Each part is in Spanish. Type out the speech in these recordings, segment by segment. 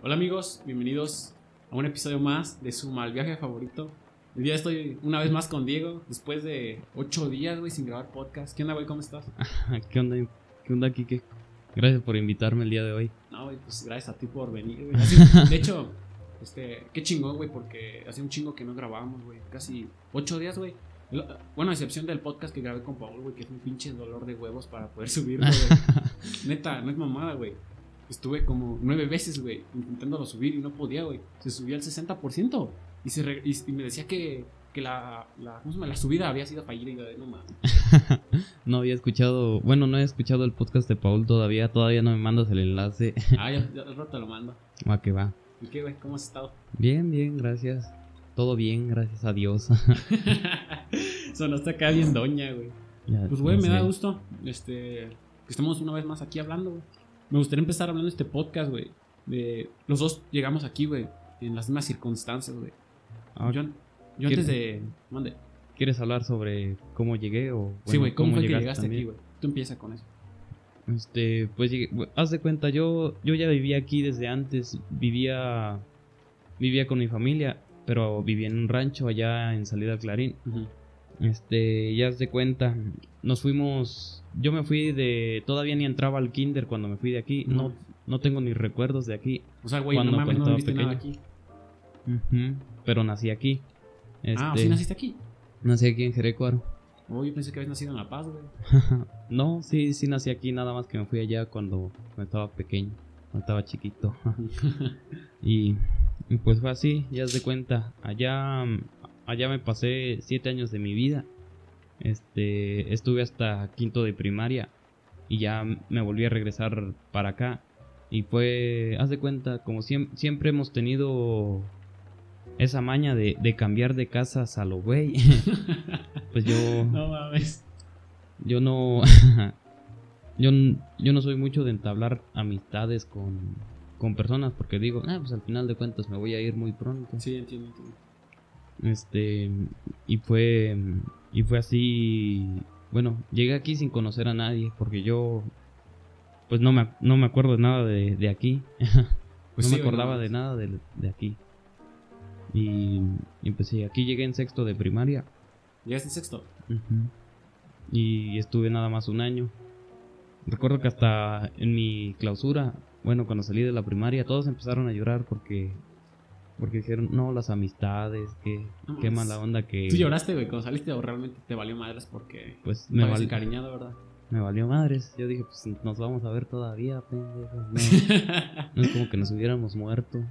Hola amigos, bienvenidos a un episodio más de su mal viaje favorito. El día estoy una vez más con Diego, después de ocho días, güey, sin grabar podcast. ¿Qué onda, güey? ¿Cómo estás? ¿Qué onda? ¿Qué onda, Kike? Gracias por invitarme el día de hoy. No, güey, pues gracias a ti por venir, güey. De hecho, este, qué chingón, güey, porque hace un chingo que no grabábamos, güey. Casi ocho días, güey. Bueno, a excepción del podcast que grabé con Paul, güey, que es un pinche dolor de huevos para poder subirlo, güey. Neta, no es mamada, güey. Estuve como nueve veces, güey, intentándolo subir y no podía, güey. Se subía al 60% y, se re- y, y me decía que, que la, la, ¿cómo se llama? la subida había sido fallida y yo no mames. No había escuchado, bueno, no he escuchado el podcast de Paul todavía, todavía no me mandas el enlace. Ah, ya, ya al rato te lo mando. Va que va. ¿Y qué, güey? ¿Cómo has estado? Bien, bien, gracias. Todo bien, gracias a Dios. Sonaste acá bien doña, güey. Pues, güey, me sé. da gusto este, que estemos una vez más aquí hablando, güey. Me gustaría empezar hablando de este podcast, güey. De, los dos llegamos aquí, güey, en las mismas circunstancias, güey. Ah, Yo, yo antes ¿quieres- de... Mande. ¿Quieres hablar sobre cómo llegué o sí, bueno, güey, ¿cómo, fue que llegaste también? aquí, güey? Tú empieza con eso. Este, pues llegué- haz de cuenta, yo, yo ya vivía aquí desde antes, vivía, vivía con mi familia, pero vivía en un rancho allá en Salida Clarín. Este, ya haz de cuenta, nos fuimos, yo me fui de, todavía ni entraba al kinder cuando me fui de aquí, no, No. no tengo ni recuerdos de aquí, O sea, güey, no Cuando- mames, cuando no viviste nada aquí. Pero nací aquí. Ah, ¿o Este, sí naciste aquí? Nací aquí en Jerecuaro. Oh, yo pensé que habías nacido en La Paz, güey. no, sí, sí nací aquí, nada más que me fui allá cuando, cuando estaba pequeño, cuando estaba chiquito. y, pues fue así, ya haz de cuenta. Allá, mm, allá me pasé siete años de mi vida. Este, estuve hasta quinto de primaria y ya me volví a regresar para acá. Y fue, haz de cuenta, como siem- siempre hemos tenido esa maña de, de cambiar de casas a lo güey. pues yo, no mames. yo no, yo, yo no soy mucho de entablar amistades con, con personas porque digo, ah, pues al final de cuentas me voy a ir muy pronto. Sí, entiendo, entiendo. Este, y fue, y fue así, bueno, llegué aquí sin conocer a nadie porque yo, pues no me, no me acuerdo de nada de, de aquí, Pues no sí, me acordaba no de nada de, de aquí. Y, y pues aquí llegué en sexto de primaria. ¿Llegaste en sexto? Y estuve nada más un año. Recuerdo que hasta en mi clausura, bueno, cuando salí de la primaria, todos empezaron a llorar porque porque dijeron, no, las amistades, qué mames. mala onda que ¿Tú lloraste, güey, cuando saliste o realmente te valió madres porque pues me valió val- encariñado, ¿verdad? me valió madres. Yo dije, pues nos vamos a ver todavía, pendejo. No, no es como que nos hubiéramos muerto.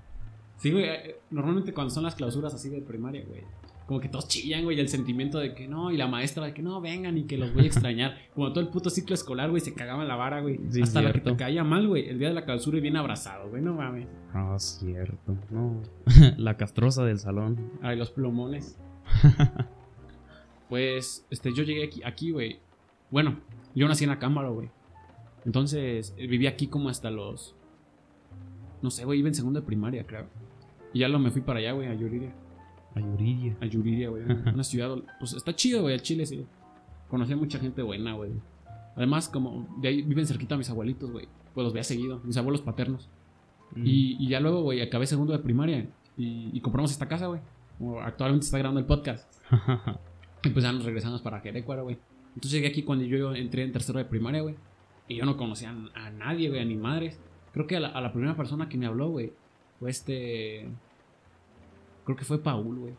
sí, güey, eh, normalmente cuando son las clausuras así de primaria, güey, como que todos chillan, güey, el sentimiento de que no, y la maestra de que no, vengan y que los voy a extrañar. Como todo el puto ciclo escolar, güey, se cagaba en la vara, güey. Sí, Hasta la que te caía mal, güey, el día de la clausura y bien abrazado, güey, no mames. Ah, cierto. No. la castrosa del salón. Ay, los plumones. pues, este, yo llegué aquí, aquí, güey. Bueno, yo nací en Acámbaro, güey. Entonces, eh, viví aquí como hasta los. No sé, güey, iba en segundo de primaria, creo. Y ya lo me fui para allá, güey, a Yuriria. A Yuridia. A Yuriria, güey. Una ciudad, pues está chido, güey, el Chile, sí. Conocí a mucha gente buena, güey. Además, como de ahí viven cerquita mis abuelitos, güey. Pues los veía seguido, mis abuelos paternos. Mm. Y, y ya luego, güey, acabé segundo de primaria. Y, y compramos esta casa, güey. Como Actualmente está grabando el podcast. Y pues ya nos regresamos para Querétaro, güey. Entonces llegué aquí cuando yo entré en tercero de primaria, güey. Y yo no conocía a nadie, güey, a ni madres. Creo que a la, a la primera persona que me habló, güey, fue este. Creo que fue Paul, güey.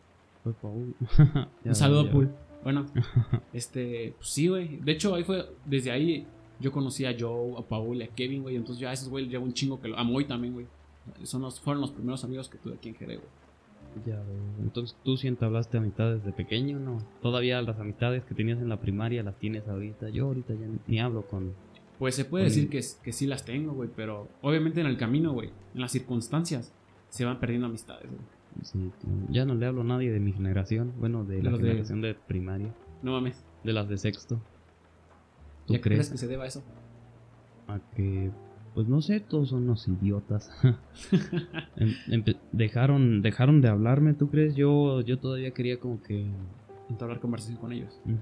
Fue Paul. Un saludo. Paul. Bueno, este, pues sí, güey. De hecho, ahí fue, desde ahí yo conocí a Joe, a Paul y a Kevin, güey. Entonces yo a esos güey llevo un chingo que lo. A Moy también, güey. Son los, fueron los primeros amigos que tuve aquí en Jerez, güey. Ya veo. Entonces tú sí entablaste amistades desde pequeño, ¿no? Todavía las amistades que tenías en la primaria las tienes ahorita. Yo ahorita ya ni, ni hablo con... Pues se puede Con- decir que, que sí las tengo, güey, pero obviamente en el camino, güey, en las circunstancias, se van perdiendo amistades, güey. Sí, ya no le hablo a nadie de mi generación. Bueno, de la Los de- generación de... primaria. No mames. De las de sexto. ¿Tú ¿Ya crees crees? que se deba a eso? A que... Pues no sé, todos son unos idiotas. Em- empe- dejaron, dejaron de hablarme, ¿tú crees? Yo, yo todavía quería como que... Entablar conversación con ellos. Ujú.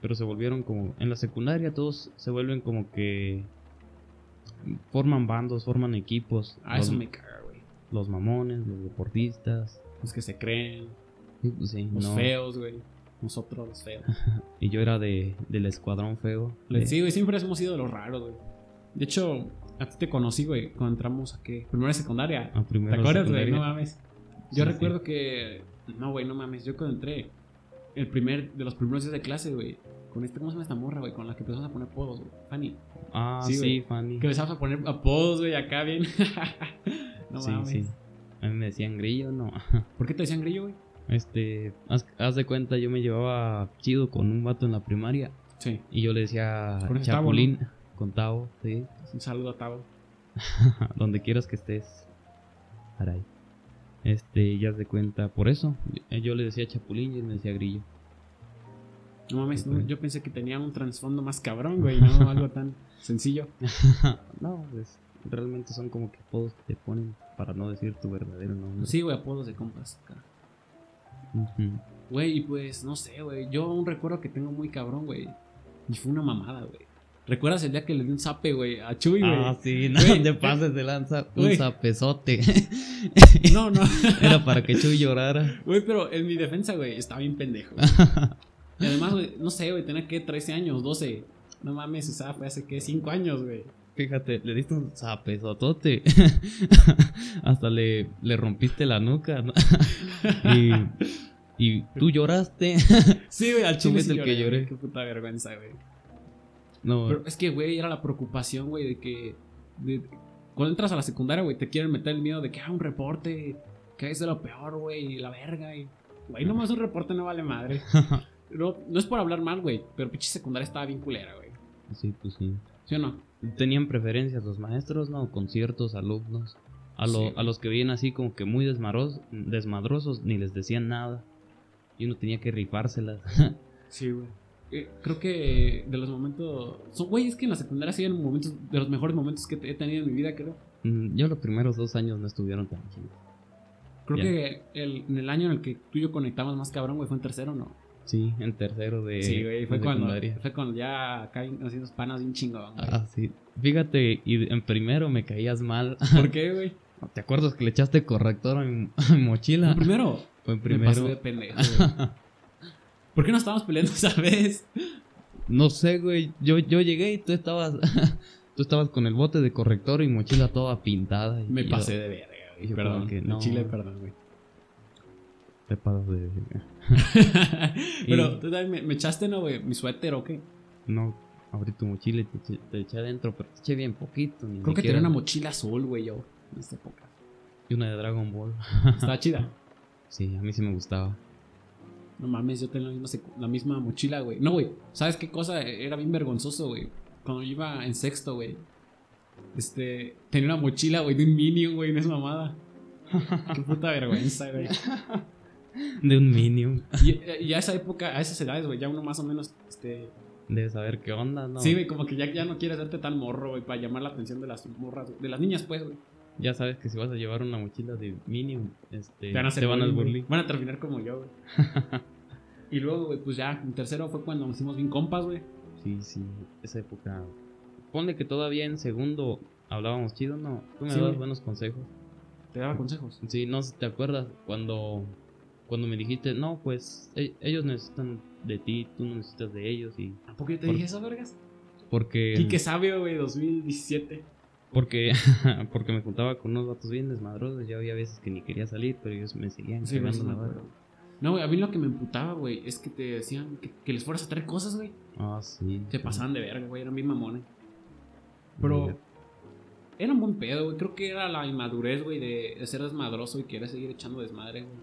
Pero se volvieron como. En la secundaria todos se vuelven como que. Forman bandos, forman equipos. Ah, Los- eso me caga. Los mamones, los deportistas. Los que se creen, Sí, pues sí, los no. feos, güey. Nosotros los feos. Y yo era de, del escuadrón feo. de- Sí, güey, siempre hemos sido de los raros, güey. De hecho, a ti te conocí, güey, cuando entramos a qué? Primera secundaria. a primero ¿Te acuerdas, güey? No mames. Yo Sí, recuerdo que. No, güey, no mames. Yo cuando entré, el primer, de los primeros días de clase, güey, con este, ¿cómo se llama esta morra, güey? Con la que empezamos a poner apodos, güey. Fanny. Ah, Sí, sí. Fanny. Que empezamos a poner apodos, güey, acá bien. no sí, mames. sí. A mí me decían grillo, no. ¿Por qué te decían grillo, güey? Este, haz, haz de cuenta, yo me llevaba chido con un vato en la primaria Sí. y yo le decía Con Chapulín con Tavo, sí. Un saludo a Tavo. Donde quieras que estés. Caray. Este, ya haz de cuenta, por eso yo, yo le decía Chapulín y él me decía grillo. No mames, no, yo pensé que tenía un trasfondo más cabrón, güey, no algo tan sencillo. no, pues realmente son como que apodos que te ponen para no decir tu verdadero nombre. Sí, güey, apodos de compas. Güey, y pues, no sé, güey. Yo un recuerdo que tengo muy cabrón, güey. Y fue una mamada, güey. ¿Recuerdas el día que le di un zape, güey? A Chuy, güey. Ah, sí, no Güey, te pases de lanza. Un güey. zapezote. No, no. Era para que Chuy llorara. Güey, pero en mi defensa, güey, estaba bien pendejo. Y además, güey, no sé, güey, tenía que 13 años, 12. No mames, o sea, fue hace que 5 años, güey. Fíjate, le diste un zapezotote. Hasta le, le rompiste la nuca. ¿no? y, y tú lloraste. Sí, güey, al chile sí el que lloré, Qué puta vergüenza, güey. No, Pero es que, güey, era la preocupación, güey, de que. de- cuando entras a la secundaria, güey, te quieren meter el miedo de que, ah, un reporte, que es de lo peor, güey, la verga, y. Güey, nomás un reporte no vale madre. No, no es por hablar mal, güey, pero pinche secundaria estaba bien culera, güey. sí, pues sí. ¿Sí o no? Tenían preferencias los maestros, ¿no? Con ciertos alumnos. A, lo- Sí. a los que veían así como que muy desmaros- desmadrosos, ni les decían nada. Y uno tenía que rifárselas. Sí, güey. Eh, creo que de los momentos. Son, güey, es que en la secundaria sí eran momentos, de los mejores momentos que he tenido en mi vida, creo. Mm, Yo los primeros dos años no estuvieron tan chidos. Creo que el, en el año en el que tú y yo conectamos más cabrón, güey, fue en tercero, ¿no? Sí, en tercero de, sí, güey, fue cuando, fue cuando ya acá haciendo panas bien chingón, güey. Ah, sí. Fíjate, y en primero me caías mal. ¿Por qué, güey? ¿Te acuerdas que le echaste corrector a mi, a mi mochila? ¿Fue primero? Fue en Me primero. pasé de pendejo, güey. ¿Por qué no estábamos peleando esa vez? No sé, güey. Yo, yo llegué y tú estabas. tú estabas con el bote de corrector y mochila toda pintada. y Me yo- pasé de verga, güey. Perdón. que en no. Chile, perdón, güey. Te pasas de. Pero Y- tú también me, me echaste, ¿no, güey? ¿Mi suéter o qué? No, abrí tu mochila y te, eché- te eché adentro, pero te eché bien poquito. Ni Creo que tenía una mochila azul, güey, yo. En esta época. Y una de Dragon Ball. Estaba chida. Sí, a mí sí me gustaba. No mames, yo tenía la misma, la misma mochila, güey. No, güey. ¿Sabes qué cosa? Era bien vergonzoso, güey. Cuando yo iba en sexto, güey. Este. Tenía una mochila, güey, de un Minion, güey, no es mamada. Qué puta vergüenza, güey. De un Minion. Y, y a esa época, a esas edades, güey, ya uno más o menos, este. Debes saber qué onda, ¿no? Sí, güey, como que ya, ya no quieres darte tan morro, güey, para llamar la atención de las morras, de las niñas, pues, güey. Ya sabes que si vas a llevar una mochila de Minion, este, Te van a hacer te van a bullying, güey. bullying. Van a terminar como yo, güey. y luego, güey, pues ya, en tercero fue cuando nos hicimos bien compas, güey. Sí, sí, esa época. Ponle que todavía en segundo hablábamos chido, ¿no? Tú me Sí, dabas güey. buenos consejos. Te daba consejos. Sí, no sé si te acuerdas cuando, cuando me dijiste, no, pues e- ellos necesitan de ti, tú no necesitas de ellos. y ¿A poco yo te Por- dije eso, vergas? Porque, Quique Sabio, güey, 2017. porque, porque me juntaba con unos vatos bien desmadrosos. Yo había veces que ni quería salir, pero ellos me seguían Sí, cagando la barra. No, güey, a mí lo que me emputaba, güey, es que te decían que, que les fueras a traer cosas, güey. Ah, sí. Se sí. pasaban de verga, güey, eran bien mamones. Pero era un buen pedo, güey. Creo que era la inmadurez, güey, de, de ser desmadroso y querer seguir echando desmadre, güey.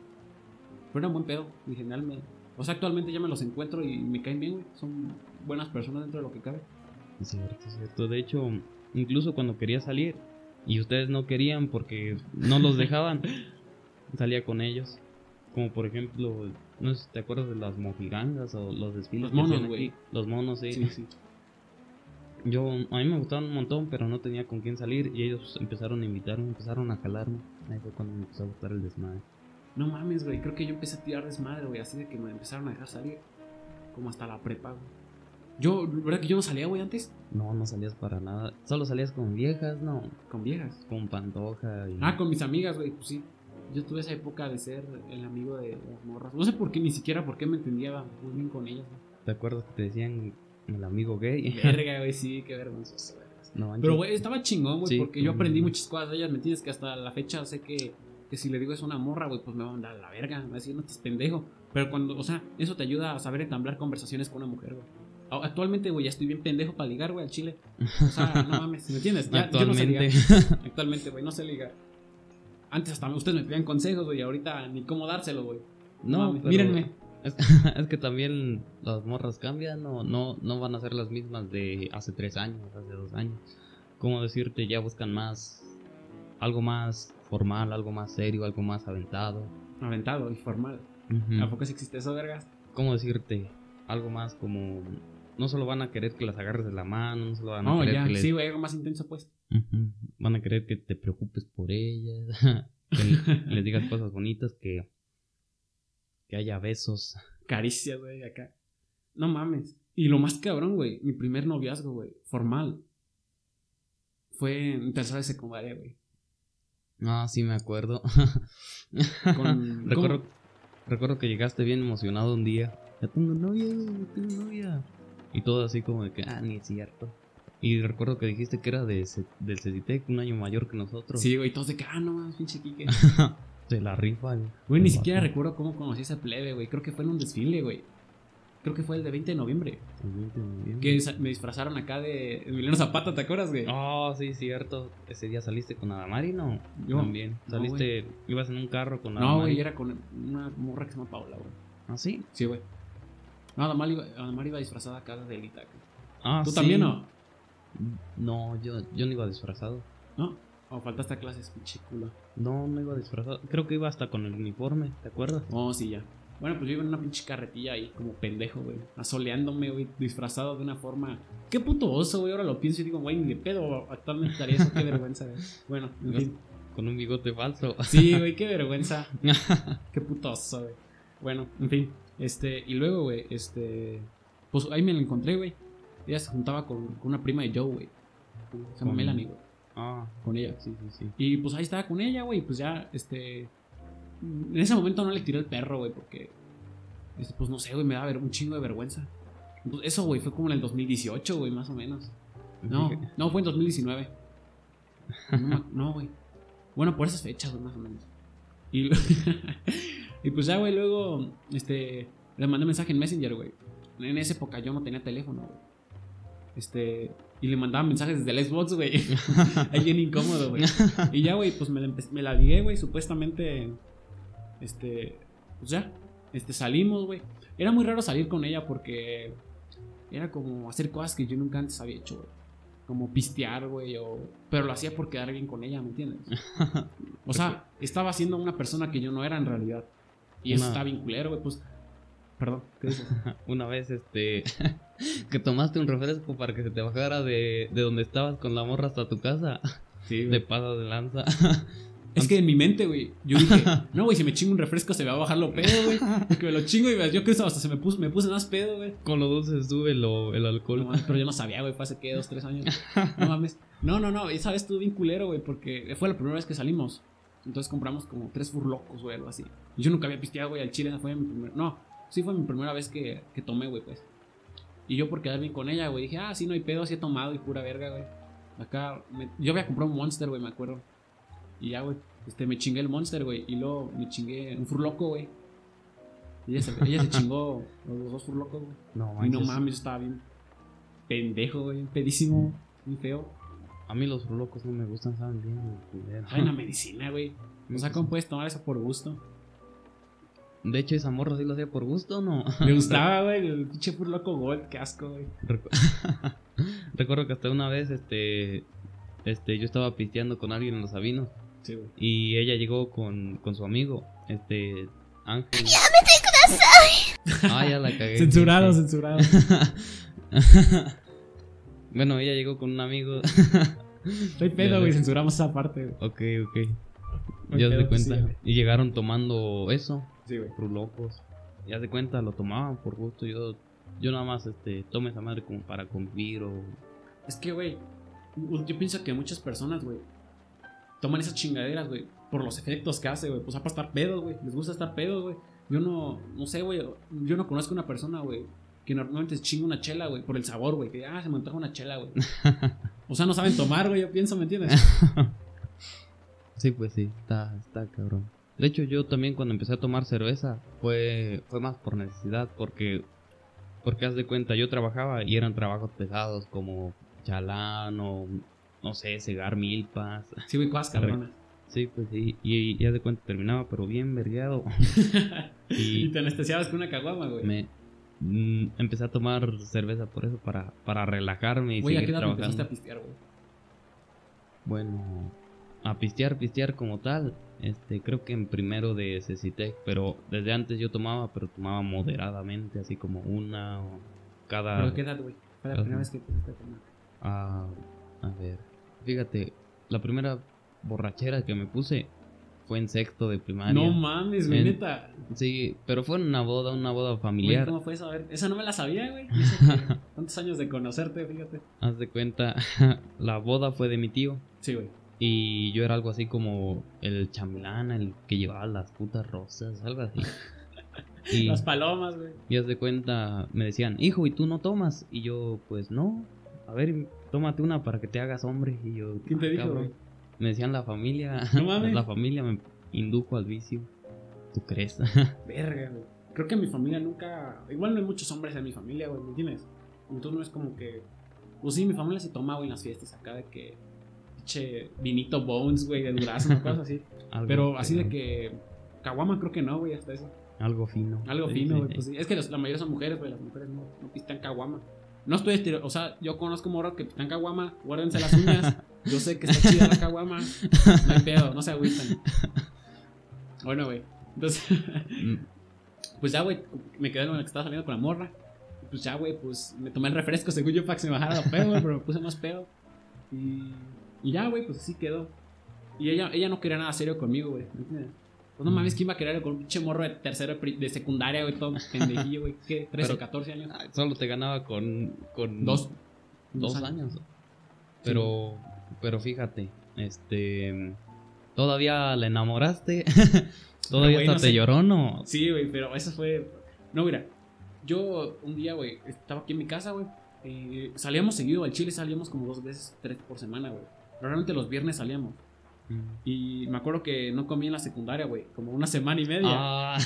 Pero era un buen pedo, en general. Me... O sea, actualmente ya me los encuentro y me caen bien, güey. Son buenas personas dentro de lo que cabe. Es cierto, es cierto. De hecho, incluso cuando quería salir y ustedes no querían porque no los dejaban, salía con ellos. Como por ejemplo, no sé si te acuerdas de las mojigangas o los desfiles. Los monos, güey. Los monos, sí. Sí, sí. Yo, a mí me gustaban un montón, pero no tenía con quién salir y ellos empezaron a invitarme, empezaron a jalarme. Ahí fue cuando me empezó a gustar el desmadre. No mames, güey. Creo que yo empecé a tirar desmadre, güey. Así de que me empezaron a dejar salir. Como hasta la prepa, güey. Yo, ¿verdad que yo no salía, güey, antes? No, no salías para nada. Solo salías con viejas, no. Con viejas. Con Pantoja y. Ah, con mis amigas, güey, pues sí. Yo tuve esa época de ser el amigo de las morras. No sé por qué, ni siquiera por qué me entendía muy bien con ellas, güey. ¿Te acuerdas que te decían el amigo gay? Verga, güey, sí, qué vergonzoso. No. Pero, güey, estaba chingón, güey, Sí, porque yo mm. aprendí muchas cosas de ellas, ¿me entiendes? Que hasta la fecha sé que, que si le digo es una morra, güey, pues me va a mandar a la verga, me va a decir, no te pendejo. Pero cuando, o sea, eso te ayuda a saber entablar conversaciones con una mujer, güey. Actualmente, güey, ya estoy bien pendejo para ligar, güey, al chile. O sea, no mames, ¿me entiendes? Ya- yo no sé Actualmente. Actualmente, güey, no sé ligar. Antes hasta ustedes me pedían consejos, güey, y ahorita ni cómo dárselo, güey. No, No, pero- mírenme. Es, es que también las morras cambian, no, no, no van a ser las mismas de hace tres años, hace dos años. ¿Cómo decirte? Ya buscan más, algo más formal, algo más serio, algo más aventado. Aventado y formal. Ujú. ¿A poco sí existe eso, vergas? ¿Cómo decirte? Algo más como... No solo van a querer que las agarres de la mano, no solo van a No, querer ya, que les... sí, güey, algo más intenso, pues. Van a querer que te preocupes por ellas, que les digas cosas bonitas, que, que haya besos. Caricias, güey, acá. No mames. Y lo más cabrón, güey, mi primer noviazgo, güey, formal. Fue en tercera de secundaria, güey. Ah, sí, me acuerdo. Con- recuerdo, que llegaste bien emocionado un día. Ya tengo novia, ya tengo novia. Y todo así como de que, ah, ni es cierto. Y recuerdo que dijiste que era de, del Ceditec, un año mayor que nosotros. Sí, güey, todos de que, ah, no mames, pinche Kike. Se la rifa. el- Güey, ni siquiera recuerdo cómo conocí a ese plebe, güey. Creo que fue en un desfile, güey. Creo que fue el de 20 de noviembre. El 20 de noviembre. Que me disfrazaron acá de Emiliano Zapata, ¿te acuerdas, güey? Oh, sí, cierto. Ese día saliste con Adamari, ¿no? Yo. También. No, Saliste, ibas en un carro con no, Adamari. güey, era con una morra que se llama Paula, güey. ¿Ah, sí? Sí, güey. No, Adamar iba, Adamar iba disfrazada acá de Elita. güey. Ah, ¿Tú sí. también no? No, yo, yo no iba disfrazado. ¿No? O faltaste a clases, pinche culo. No, no iba disfrazado. Creo que iba hasta con el uniforme, ¿te acuerdas? Oh, sí, ya. Bueno, pues yo iba en una pinche carretilla ahí, como pendejo, güey. Asoleándome, güey, disfrazado de una forma. Qué puto oso, güey. Ahora lo pienso y digo, güey, ni de pedo. Actualmente estaría eso, qué vergüenza, güey. Bueno, en fin. Con un bigote falso. Sí, güey, qué vergüenza. Qué puto oso, güey. Bueno, en fin. Este, y luego, güey, este. Pues ahí me la encontré, güey. Ella se juntaba con, con una prima de Joe, güey. Se llama Melanie, güey. ah, Con ella. sí, sí, sí. Y pues ahí estaba con ella, güey. Pues ya, este. En ese momento no le tiré el perro, güey, porque. pues no sé, güey, me daba ver- un chingo de vergüenza. Pues, eso, güey, fue como en el 2018, güey, más o menos. No, no, fue en 2019. No, güey. Bueno, por esas fechas, güey, más o menos. Y, pues ya, güey, luego, este. Le mandé mensaje en Messenger, güey. En esa época yo no tenía teléfono, güey. Este. Y le mandaba mensajes desde el Xbox, güey. Ahí bien incómodo, güey. Y ya, güey, pues me la, me la ligué, güey. Supuestamente. Este. Pues ya. Este, salimos, güey. Era muy raro salir con ella porque. Era como hacer cosas que yo nunca antes había hecho, güey. Como pistear, güey. O... Pero lo hacía por quedar bien con ella, ¿me entiendes? O sea, estaba siendo una persona que yo no era en realidad. Y eso Una- está bien culero, güey. Pues. Perdón, ¿qué dices? Una vez, este, que tomaste un refresco para que se te bajara de, de donde estabas con la morra hasta tu casa. Sí, De pasa de lanza. Es que en mi mente, güey, yo dije, no, güey, si me chingo un refresco se me va a bajar lo pedo, güey. Porque me lo chingo y me- yo creo que hasta se me puso, me puse más pedo, güey. Con lo dulce sube lo, el No alcohol. mames, pero yo no sabía, güey, fue hace que dos, tres años. No mames. No, no, no, esa vez estuvo bien culero, güey, porque fue la primera vez que salimos. Entonces compramos como tres furlocos, güey, algo así. Y yo nunca había pisteado, güey, al chile, fue mi primer... No, sí fue mi primera vez que, que tomé, güey, pues. Y yo por quedar bien con ella, güey, dije, ah, sí, no hay pedo, así he tomado y pura verga, güey. Acá, me- yo había comprado un Monster, güey, me acuerdo. Y ya, güey, este, me chingué el Monster, güey, y luego me chingué un furloco, güey. Ella se, ella se chingó los dos furlocos, güey. No, Y no mames, yo estaba bien pendejo, güey, pedísimo, bien feo. A mí los locos no me gustan, saben bien. culero. Hay una medicina, güey. O sea, ¿cómo puedes tomar eso por gusto? De hecho, esa morra sí lo hacía por gusto, ¿no? Me gustaba, güey, el pinche furloco gold, qué asco, güey. Recu- Recuerdo que hasta una vez, este, este, yo estaba pisteando con alguien en los sabinos Sí, güey. y ella llegó con, con su amigo, este, Ángel. Ah, ya la cagué. Censurado, Sí. censurado. bueno, ella llegó con un amigo. Estoy pedo, güey, censuramos esa parte, güey. ok, ok. Ya se cuenta. sí, y llegaron tomando eso, Sí, güey. locos. Ya se cuenta, lo tomaban por gusto. Yo yo nada más este, tomo esa madre como para convivir o... Es que, güey, yo pienso que muchas personas, güey, toman esas chingaderas, güey, por los efectos que hace, güey. Pues para estar pedos, güey. Les gusta estar pedos, güey. Yo no, no sé, güey. Yo no conozco una persona, güey, que normalmente se chinga una chela, güey, por el sabor, güey. Que, ah, se me antoja una chela, güey. o sea, no saben tomar, güey, yo pienso, ¿me entiendes? sí, pues sí, está, está cabrón. De hecho, yo también cuando empecé a tomar cerveza fue, fue más por necesidad, porque, porque haz de cuenta, yo trabajaba y eran trabajos pesados como chalán o, no sé, cegar milpas. Sí, güey, cosas cabronas. Sí, pues sí, y, ya de cuenta terminaba, pero bien vergueado. y, te anestesiabas con una caguama, güey. Me, mm, empecé a tomar cerveza por eso, para, para relajarme y güey, seguir ¿a qué empezaste a pistear, güey? Bueno, a pistear, pistear como tal, este, creo que en primero de Cecitec, pero desde antes yo tomaba, pero tomaba moderadamente, así como una o cada... ¿Pero qué edad, güey? Fue la primera vez que empezaste a tomar. Ah, a ver, fíjate, la primera borrachera que me puse fue en sexto de primaria. No mames, güey, neta. Sí, pero fue en una boda, una boda familiar. ¿Cómo fue eso? A ver, esa no me la sabía, güey. Tantos años de conocerte, fíjate. Haz de cuenta, la boda fue de mi tío. Sí, güey. Y yo era algo así como el chamlán, el que llevaba las putas rosas, algo así. Y, las palomas, güey. Y haz de cuenta, me decían, hijo, ¿y tú no tomas? Y yo, pues no. A ver, tómate una para que te hagas hombre. Y yo, ¿quién te ah, dijo, me decían la familia. la familia me indujo al vicio. ¿Tú crees? Verga, güey. Creo que mi familia nunca. Igual no hay muchos hombres en mi familia, güey, ¿me entiendes? Entonces no es como que. Pues sí, mi familia se toma, güey, en las fiestas acá de que. Che, vinito bones, güey, de durazno, cosas así. Pero así de que. Caguama creo que no, güey, hasta eso. Algo fino. Algo fino, güey. Pues sí. Es que la mayoría son mujeres, güey. Las mujeres no, no pistan caguama. No estoy estirando. O sea, yo conozco morros que pistan caguama. Guárdense las uñas. Yo sé que está chida la caguama. No hay pedo, no se agüitan. Bueno, güey. Entonces, mm. pues ya, güey, me quedé con el que estaba saliendo con la morra. Pues ya, güey, pues me tomé el refresco según yo para que se me bajara la pedo, güey, pero me puse más pedo. Y, y ya, güey, pues así quedó. Y ella, ella no quería nada serio conmigo, güey. Pues no mm. mames, ¿quién iba a querer con un pinche morro de tercero de secundaria, güey? Todo pendejillo, güey. ¿Qué? ¿13, 14 años? Solo te ganaba con. con dos, dos, años. Pero. Pero fíjate, este. ¿Todavía la enamoraste? ¿Todavía hasta te lloró, no? Sí, güey, pero eso fue. No, mira, yo un día, güey, estaba aquí en mi casa, güey. Eh, salíamos seguido, al Chile salíamos como dos veces, tres por semana, güey. Realmente los viernes salíamos. Mm. Y me acuerdo que no comí en la secundaria, güey. Como una semana y media. Ah.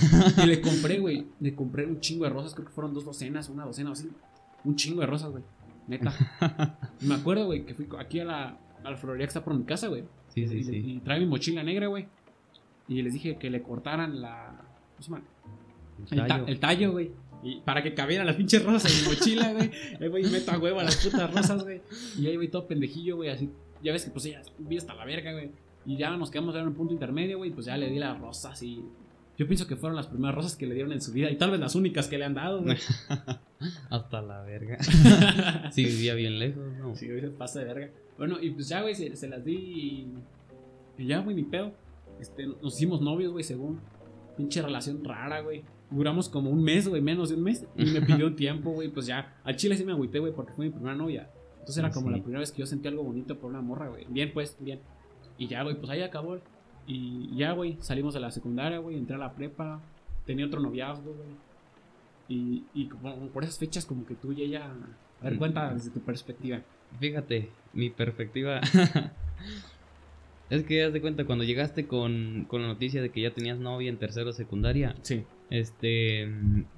Y le compré, güey. Le compré un chingo de rosas. Creo que fueron dos docenas, una docena así. Un chingo de rosas, güey. Neta. me acuerdo, güey, que fui aquí a la, a la florería que está por mi casa, güey. Sí, sí, y, sí. Y trae mi mochila negra, güey. Y les dije que le cortaran la. ¿Cómo se llama? El tallo. Güey. Y para que cabieran las pinches rosas en mi mochila, güey. Ahí, güey, meto a huevo a las putas rosas, güey. Y ahí, güey, todo pendejillo, güey. Así. Ya ves que, pues, ella vi hasta la verga, güey. Y ya nos quedamos en un punto intermedio, güey. Pues ya le di las rosas y. Yo pienso que fueron las primeras rosas que le dieron en su vida. Y tal vez las únicas que le han dado, güey. hasta la verga. sí, vivía bien lejos, ¿no? Sí, güey, se pasa de verga. Bueno, y pues ya, güey, se, las di y, ya, güey, ni pedo. Este, nos hicimos novios, güey, según. Pinche relación rara, güey. Duramos como un mes, güey, menos de un mes. Y me pidió un tiempo, güey, pues ya. Al chile sí me agüité, güey, porque fue mi primera novia. Entonces era como la primera vez que yo sentí algo bonito por una morra, güey. Bien, pues, bien. Y ya, güey, pues ahí acabó. Y ya, güey, salimos de la secundaria, güey, entré a la prepa. Tenía otro noviazgo, güey. Y, y por esas fechas como que tú y ella... A ver, mm. cuenta desde tu perspectiva. Fíjate, mi perspectiva. es que das de cuenta, cuando llegaste con, la noticia de que ya tenías novia en tercero secundaria. Sí. Este.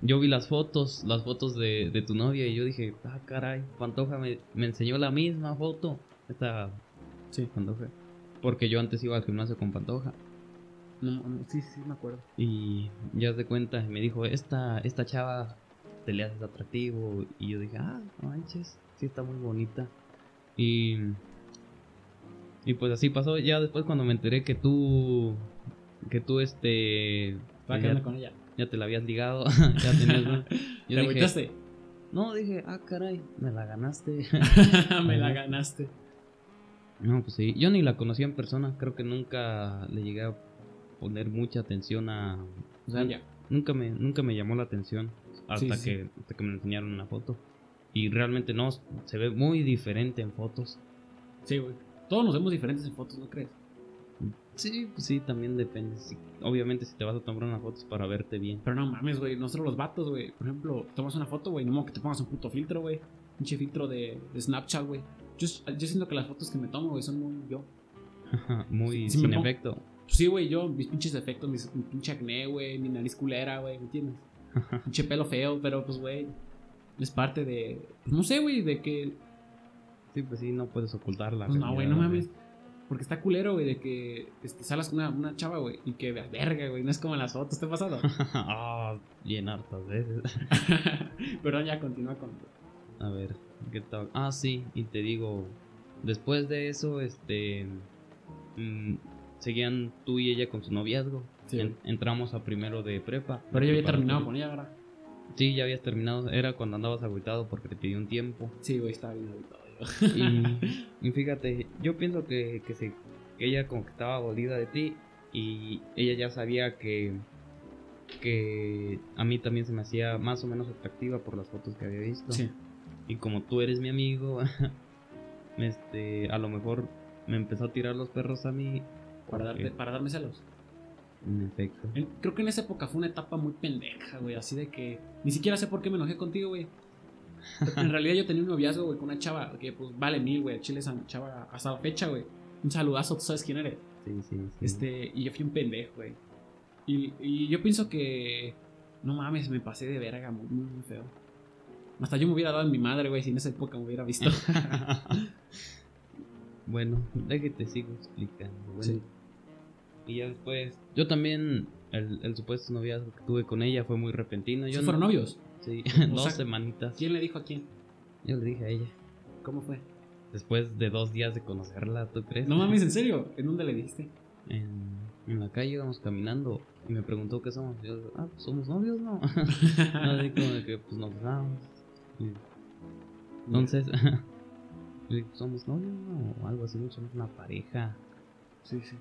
Yo vi las fotos, las fotos de, tu novia, y yo dije, ah, caray, Pantoja me, enseñó la misma foto. Esta. Sí. Pantoja. Porque yo antes iba al gimnasio con Pantoja. No, sí, sí, me acuerdo. Y ya de cuenta, me dijo, esta, esta chava te le haces atractivo. Y yo dije, ah, manches, sí está muy bonita. Y, y pues así pasó. Ya después cuando me enteré que tú, que tú este... Ya, con ella? Ya te la habías ligado, ya tenías... Yo ¿Te dije, No, dije, ah, caray, me la ganaste. me la ganaste. No, pues sí. Yo ni la conocía en persona. Creo que nunca le llegué a poner mucha atención a. O sea, nunca me, nunca me llamó la atención. hasta, Sí, sí. que, hasta que me enseñaron una foto. Y realmente no, se ve muy diferente en fotos. Sí, güey. Todos nos vemos diferentes en fotos, ¿no crees? Sí, pues sí, también depende. Sí, obviamente si te vas a tomar una foto es para verte bien. Pero no mames, güey. Nosotros los vatos, güey. Por ejemplo, tomas una foto, güey. No modo que te pongas un puto filtro, güey. Pinche filtro de, de Snapchat, güey. Yo, yo siento que las fotos que me tomo, güey, son muy yo. muy Si sin pongo- efecto. Sí, güey, yo, mis pinches defectos, mis, mi pinche acné, güey, mi nariz culera, güey, ¿me entiendes? pinche pelo feo, pero pues, güey, es parte de. Pues no sé, güey, de que. Sí, pues sí, no puedes ocultarla. Pues no, güey, no mames. Porque está culero, güey, de que este, salas con una, una chava, güey, y que verga, güey, no es como en las fotos, ¿te ha pasado? Ah, bien hartas veces. Perdón, ya continúa con. A ver, ¿qué tal? Ah, sí, y te digo, después de eso, este, mm, seguían tú y ella con su noviazgo. Sí. En- entramos a primero de prepa. Pero yo había terminado con ella, ¿verdad? Sí, ya habías terminado. Era cuando andabas agüitado porque te pidió un tiempo. Sí, güey, estaba bien habitado yo. Y, y fíjate, yo pienso que, que, se, que ella como que estaba dolida de ti y ella ya sabía que, que a mí también se me hacía más o menos atractiva por las fotos que había visto. Sí. Y como tú eres mi amigo, este, a lo mejor me empezó a tirar los perros a mí. Para, porque, darte, para darme celos. En efecto. Creo que en esa época fue una etapa muy pendeja, güey. Así de que ni siquiera sé por qué me enojé contigo, güey. En realidad yo tenía un noviazgo, güey, con una chava que pues vale mil, güey. Chile esa chava hasta la fecha, güey. Un saludazo, tú sabes quién eres. Sí, sí, sí. Este, y yo fui un pendejo, güey. Y, y yo pienso que. No mames, me pasé de verga, muy, muy feo. Hasta yo me hubiera dado en mi madre, güey, si en esa época me hubiera visto. bueno, de que te sigo explicando. Bueno, Sí. Y ya después, yo también, el, el supuesto noviazgo que tuve con ella fue muy repentino. Yo ¿Sí no- fueron novios? Sí, dos sea, semanitas. ¿Quién le dijo a quién? Yo le dije a ella. ¿Cómo fue? Después de dos días de conocerla, ¿tú crees? No mames, ¿en serio? ¿En dónde le dijiste? En, en la calle íbamos caminando y me preguntó qué somos. Yo, ah, pues somos novios, ¿no? Así como de que pues nos besamos. Entonces, dije, somos novios, ¿no? O algo así, somos una pareja. Sí, sí.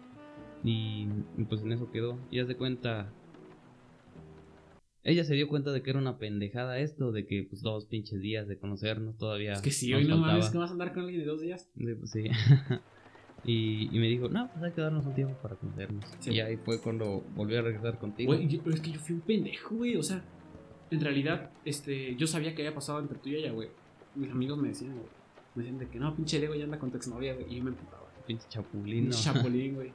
Y, y, pues en eso quedó. Y haz de cuenta. Ella se dio cuenta de que era una pendejada esto, de que pues dos pinches días de conocernos todavía. Es que nos hoy no mames, que vas a andar con alguien de dos días. Sí, pues, sí. y, y me dijo, no, pues hay que darnos un tiempo para conocernos. Sí. Y ahí fue cuando volví a regresar contigo. Güey, pero es que yo fui un pendejo, güey. O sea, en realidad, este, yo sabía que había pasado entre tú y ella, güey. Mis amigos me decían, güey. Me decían de que no, pinche Diego ya anda con tu exnovia, güey. Y yo me emputaba. Pinche chapulín. Pinche ¿no? chapulín, güey.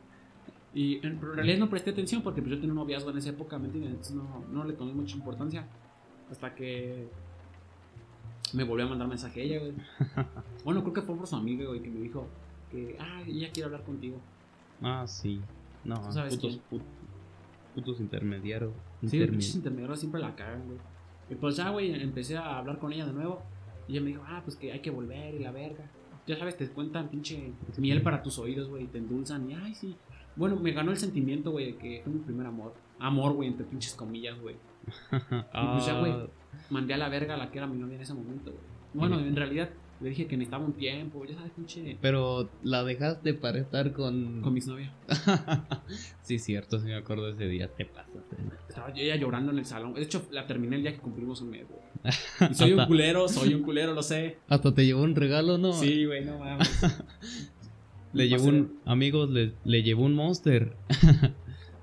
Y en, pero en realidad no presté atención porque pues, yo tenía un noviazgo en esa época, ¿me entiendes? Entonces no, no le tomé mucha importancia. Hasta que me volvió a mandar mensaje ella, güey. Bueno, creo que fue por su amiga, güey, que me dijo que, ah, ella quiere hablar contigo. ah, sí. No, ¿Tú sabes putos, put- putos intermediarios. Sí, los pinches intermediarios siempre la cagan, güey. Y pues ya, güey, empecé a hablar con ella de nuevo. Y ella me dijo, ah, pues que hay que volver y la verga. Ya sabes, te cuentan pinche miel para tus oídos, güey, y te endulzan. Y ay, sí. Bueno, me ganó el sentimiento, güey, de que fue mi primer amor. Amor, güey, entre pinches comillas, güey. pues ya, güey. Ah, Mandé a la verga a la que era mi novia en ese momento, güey. Bueno, en realidad le dije que necesitaba un tiempo, ya sabes, pinche. Pero la dejaste para estar con. Con mi exnovia. sí, cierto, sí me acuerdo ese día. Te pasaste. Estaba ella llorando en el salón. De hecho, la terminé el día que cumplimos un mes, güey. Y soy un culero, soy un culero, lo sé. Hasta te llevó un regalo, ¿no? Sí, güey, no mames. Le llevó un. Amigos, le, le llevó un monster.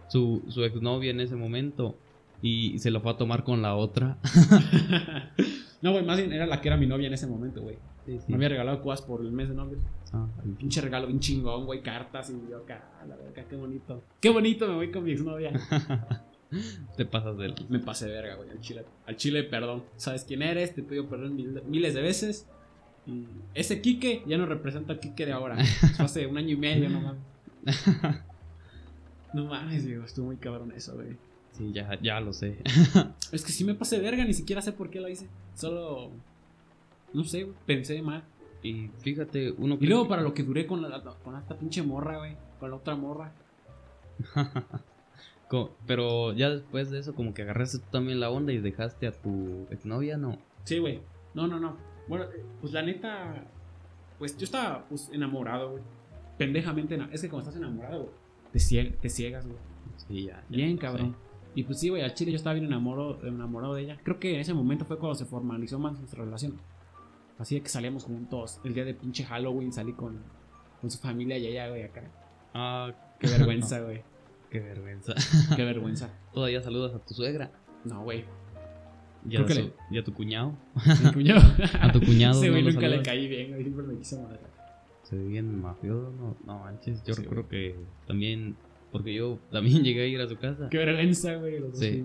su, su exnovia en ese momento. Y se lo fue a tomar con la otra. no, güey, más bien era la que era mi novia en ese momento, güey. Sí, sí. Me había regalado cosas por el mes de novios. Ah, Pinche regalo bien chingón, güey, cartas y yo acá, a la verga, qué bonito. Qué bonito me voy con mi exnovia. te pasas del. Me pasé de verga, güey, al chile. Al chile, perdón. ¿Sabes quién eres? Te pido perdón mil- miles de veces. Y ese Quique ya no representa al Quique de ahora. Fue hace un año y medio, no mames. No mames, digo, estuvo muy cabrón eso, güey. Sí, ya, ya lo sé. Es que sí me pasé de verga, ni siquiera sé por qué lo hice. Solo. No sé, güey, pensé mal. Y fíjate, uno Y luego para lo que duré con, la, con esta pinche morra, güey. Con la otra morra. Pero ya después de eso, como que agarraste tú también la onda y dejaste a tu exnovia, ¿no? Sí, güey. No, no, no. Bueno, eh, pues la neta. Pues yo estaba pues, enamorado, güey. Pendejamente. ena- Es que cuando estás enamorado, güey, te, te ciegas, güey. Sí, ya. ya Bien, cabrón. Y pues sí, güey, al chile yo estaba bien enamorado, enamorado de ella. Creo que en ese momento fue cuando se formalizó más nuestra relación. Así de que salíamos juntos. El día de pinche Halloween salí con, con su familia y ella, güey, acá. Ah, Qué vergüenza, güey. qué vergüenza. Qué vergüenza. Todavía saludas a tu suegra. No, güey. Y a, le- y a tu cuñado. Mi cuñado. A tu cuñado no güey lo nunca le caí bien, güey. Siempre me quiso madre. Se ve bien mafioso, no, no manches. Yo Sí, recuerdo que también, porque yo también llegué a ir a su casa. Qué vergüenza, güey. Los dos Sí.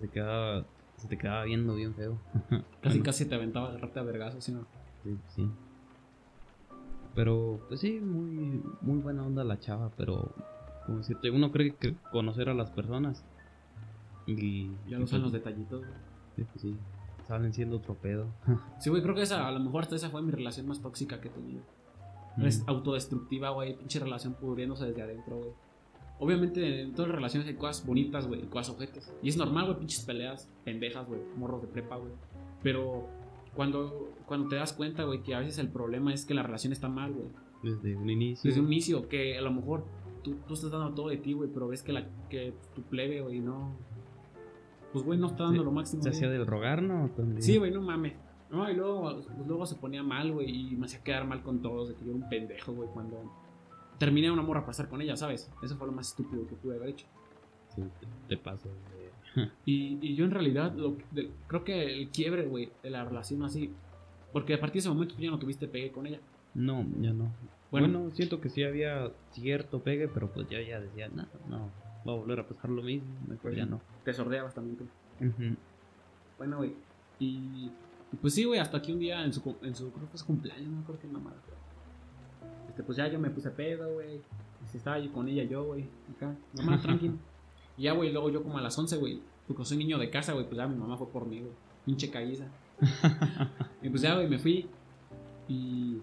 Se quedaba, se te quedaba viendo bien feo. Casi, Bueno, casi te aventaba agarrarte a vergazos, ¿sí no? Sí, sí. Pero, pues sí, muy, muy buena onda la chava, pero, como decirte, uno cree que conocer a las personas. Y. Ya no son los pues, detallitos, güey. sí, pues sí, salen siendo otro pedo. Sí, güey, creo que esa, a lo mejor hasta esa fue mi relación más tóxica que he tenido. Es Mm. autodestructiva, güey. Pinche relación pudriéndose desde adentro, güey. Obviamente en todas las relaciones hay cosas bonitas, güey, y cosas ojetes. Y es normal, güey, pinches peleas pendejas, güey, morros de prepa, güey. Pero cuando, cuando te das cuenta, güey, que a veces el problema es que la relación está mal, güey. Desde un inicio. Desde un inicio, que a lo mejor tú, tú estás dando todo de ti, güey, pero ves que, la, que tu plebe, güey, no. Pues, güey, no está dando lo máximo. Se hacía del rogar, ¿no? También. Sí, güey, no mames. No, y luego, pues, luego se ponía mal, güey, y me hacía quedar mal con todos, de que yo era un pendejo, güey, cuando terminé una morra a pasar con ella, ¿sabes? Eso fue lo más estúpido que pude haber hecho. Sí, te, te paso. Y, y yo en realidad lo, de- creo que el quiebre, güey, de la relación así, porque a partir de ese momento tú ya no tuviste pegue con ella. No, ya no. Bueno, Bueno, siento que sí había cierto pegue, pero pues yo ya decía, no, no, va a volver a pasar lo mismo, mejor ya no. te sordeabas también tú. Ujú. Bueno, güey, y, y pues sí, güey, hasta que un día en su, en su, creo que fue su cumpleaños, no creo que mamada. fue. Este, pues ya yo me puse pedo, güey. y Estaba yo con ella yo, güey, acá, mamá, tranquilo. Y ya, güey, luego yo como a las 11, güey, porque soy niño de casa, güey, pues ya mi mamá fue por mí, güey. Pinche caíza. y pues ya, güey, me fui. Y.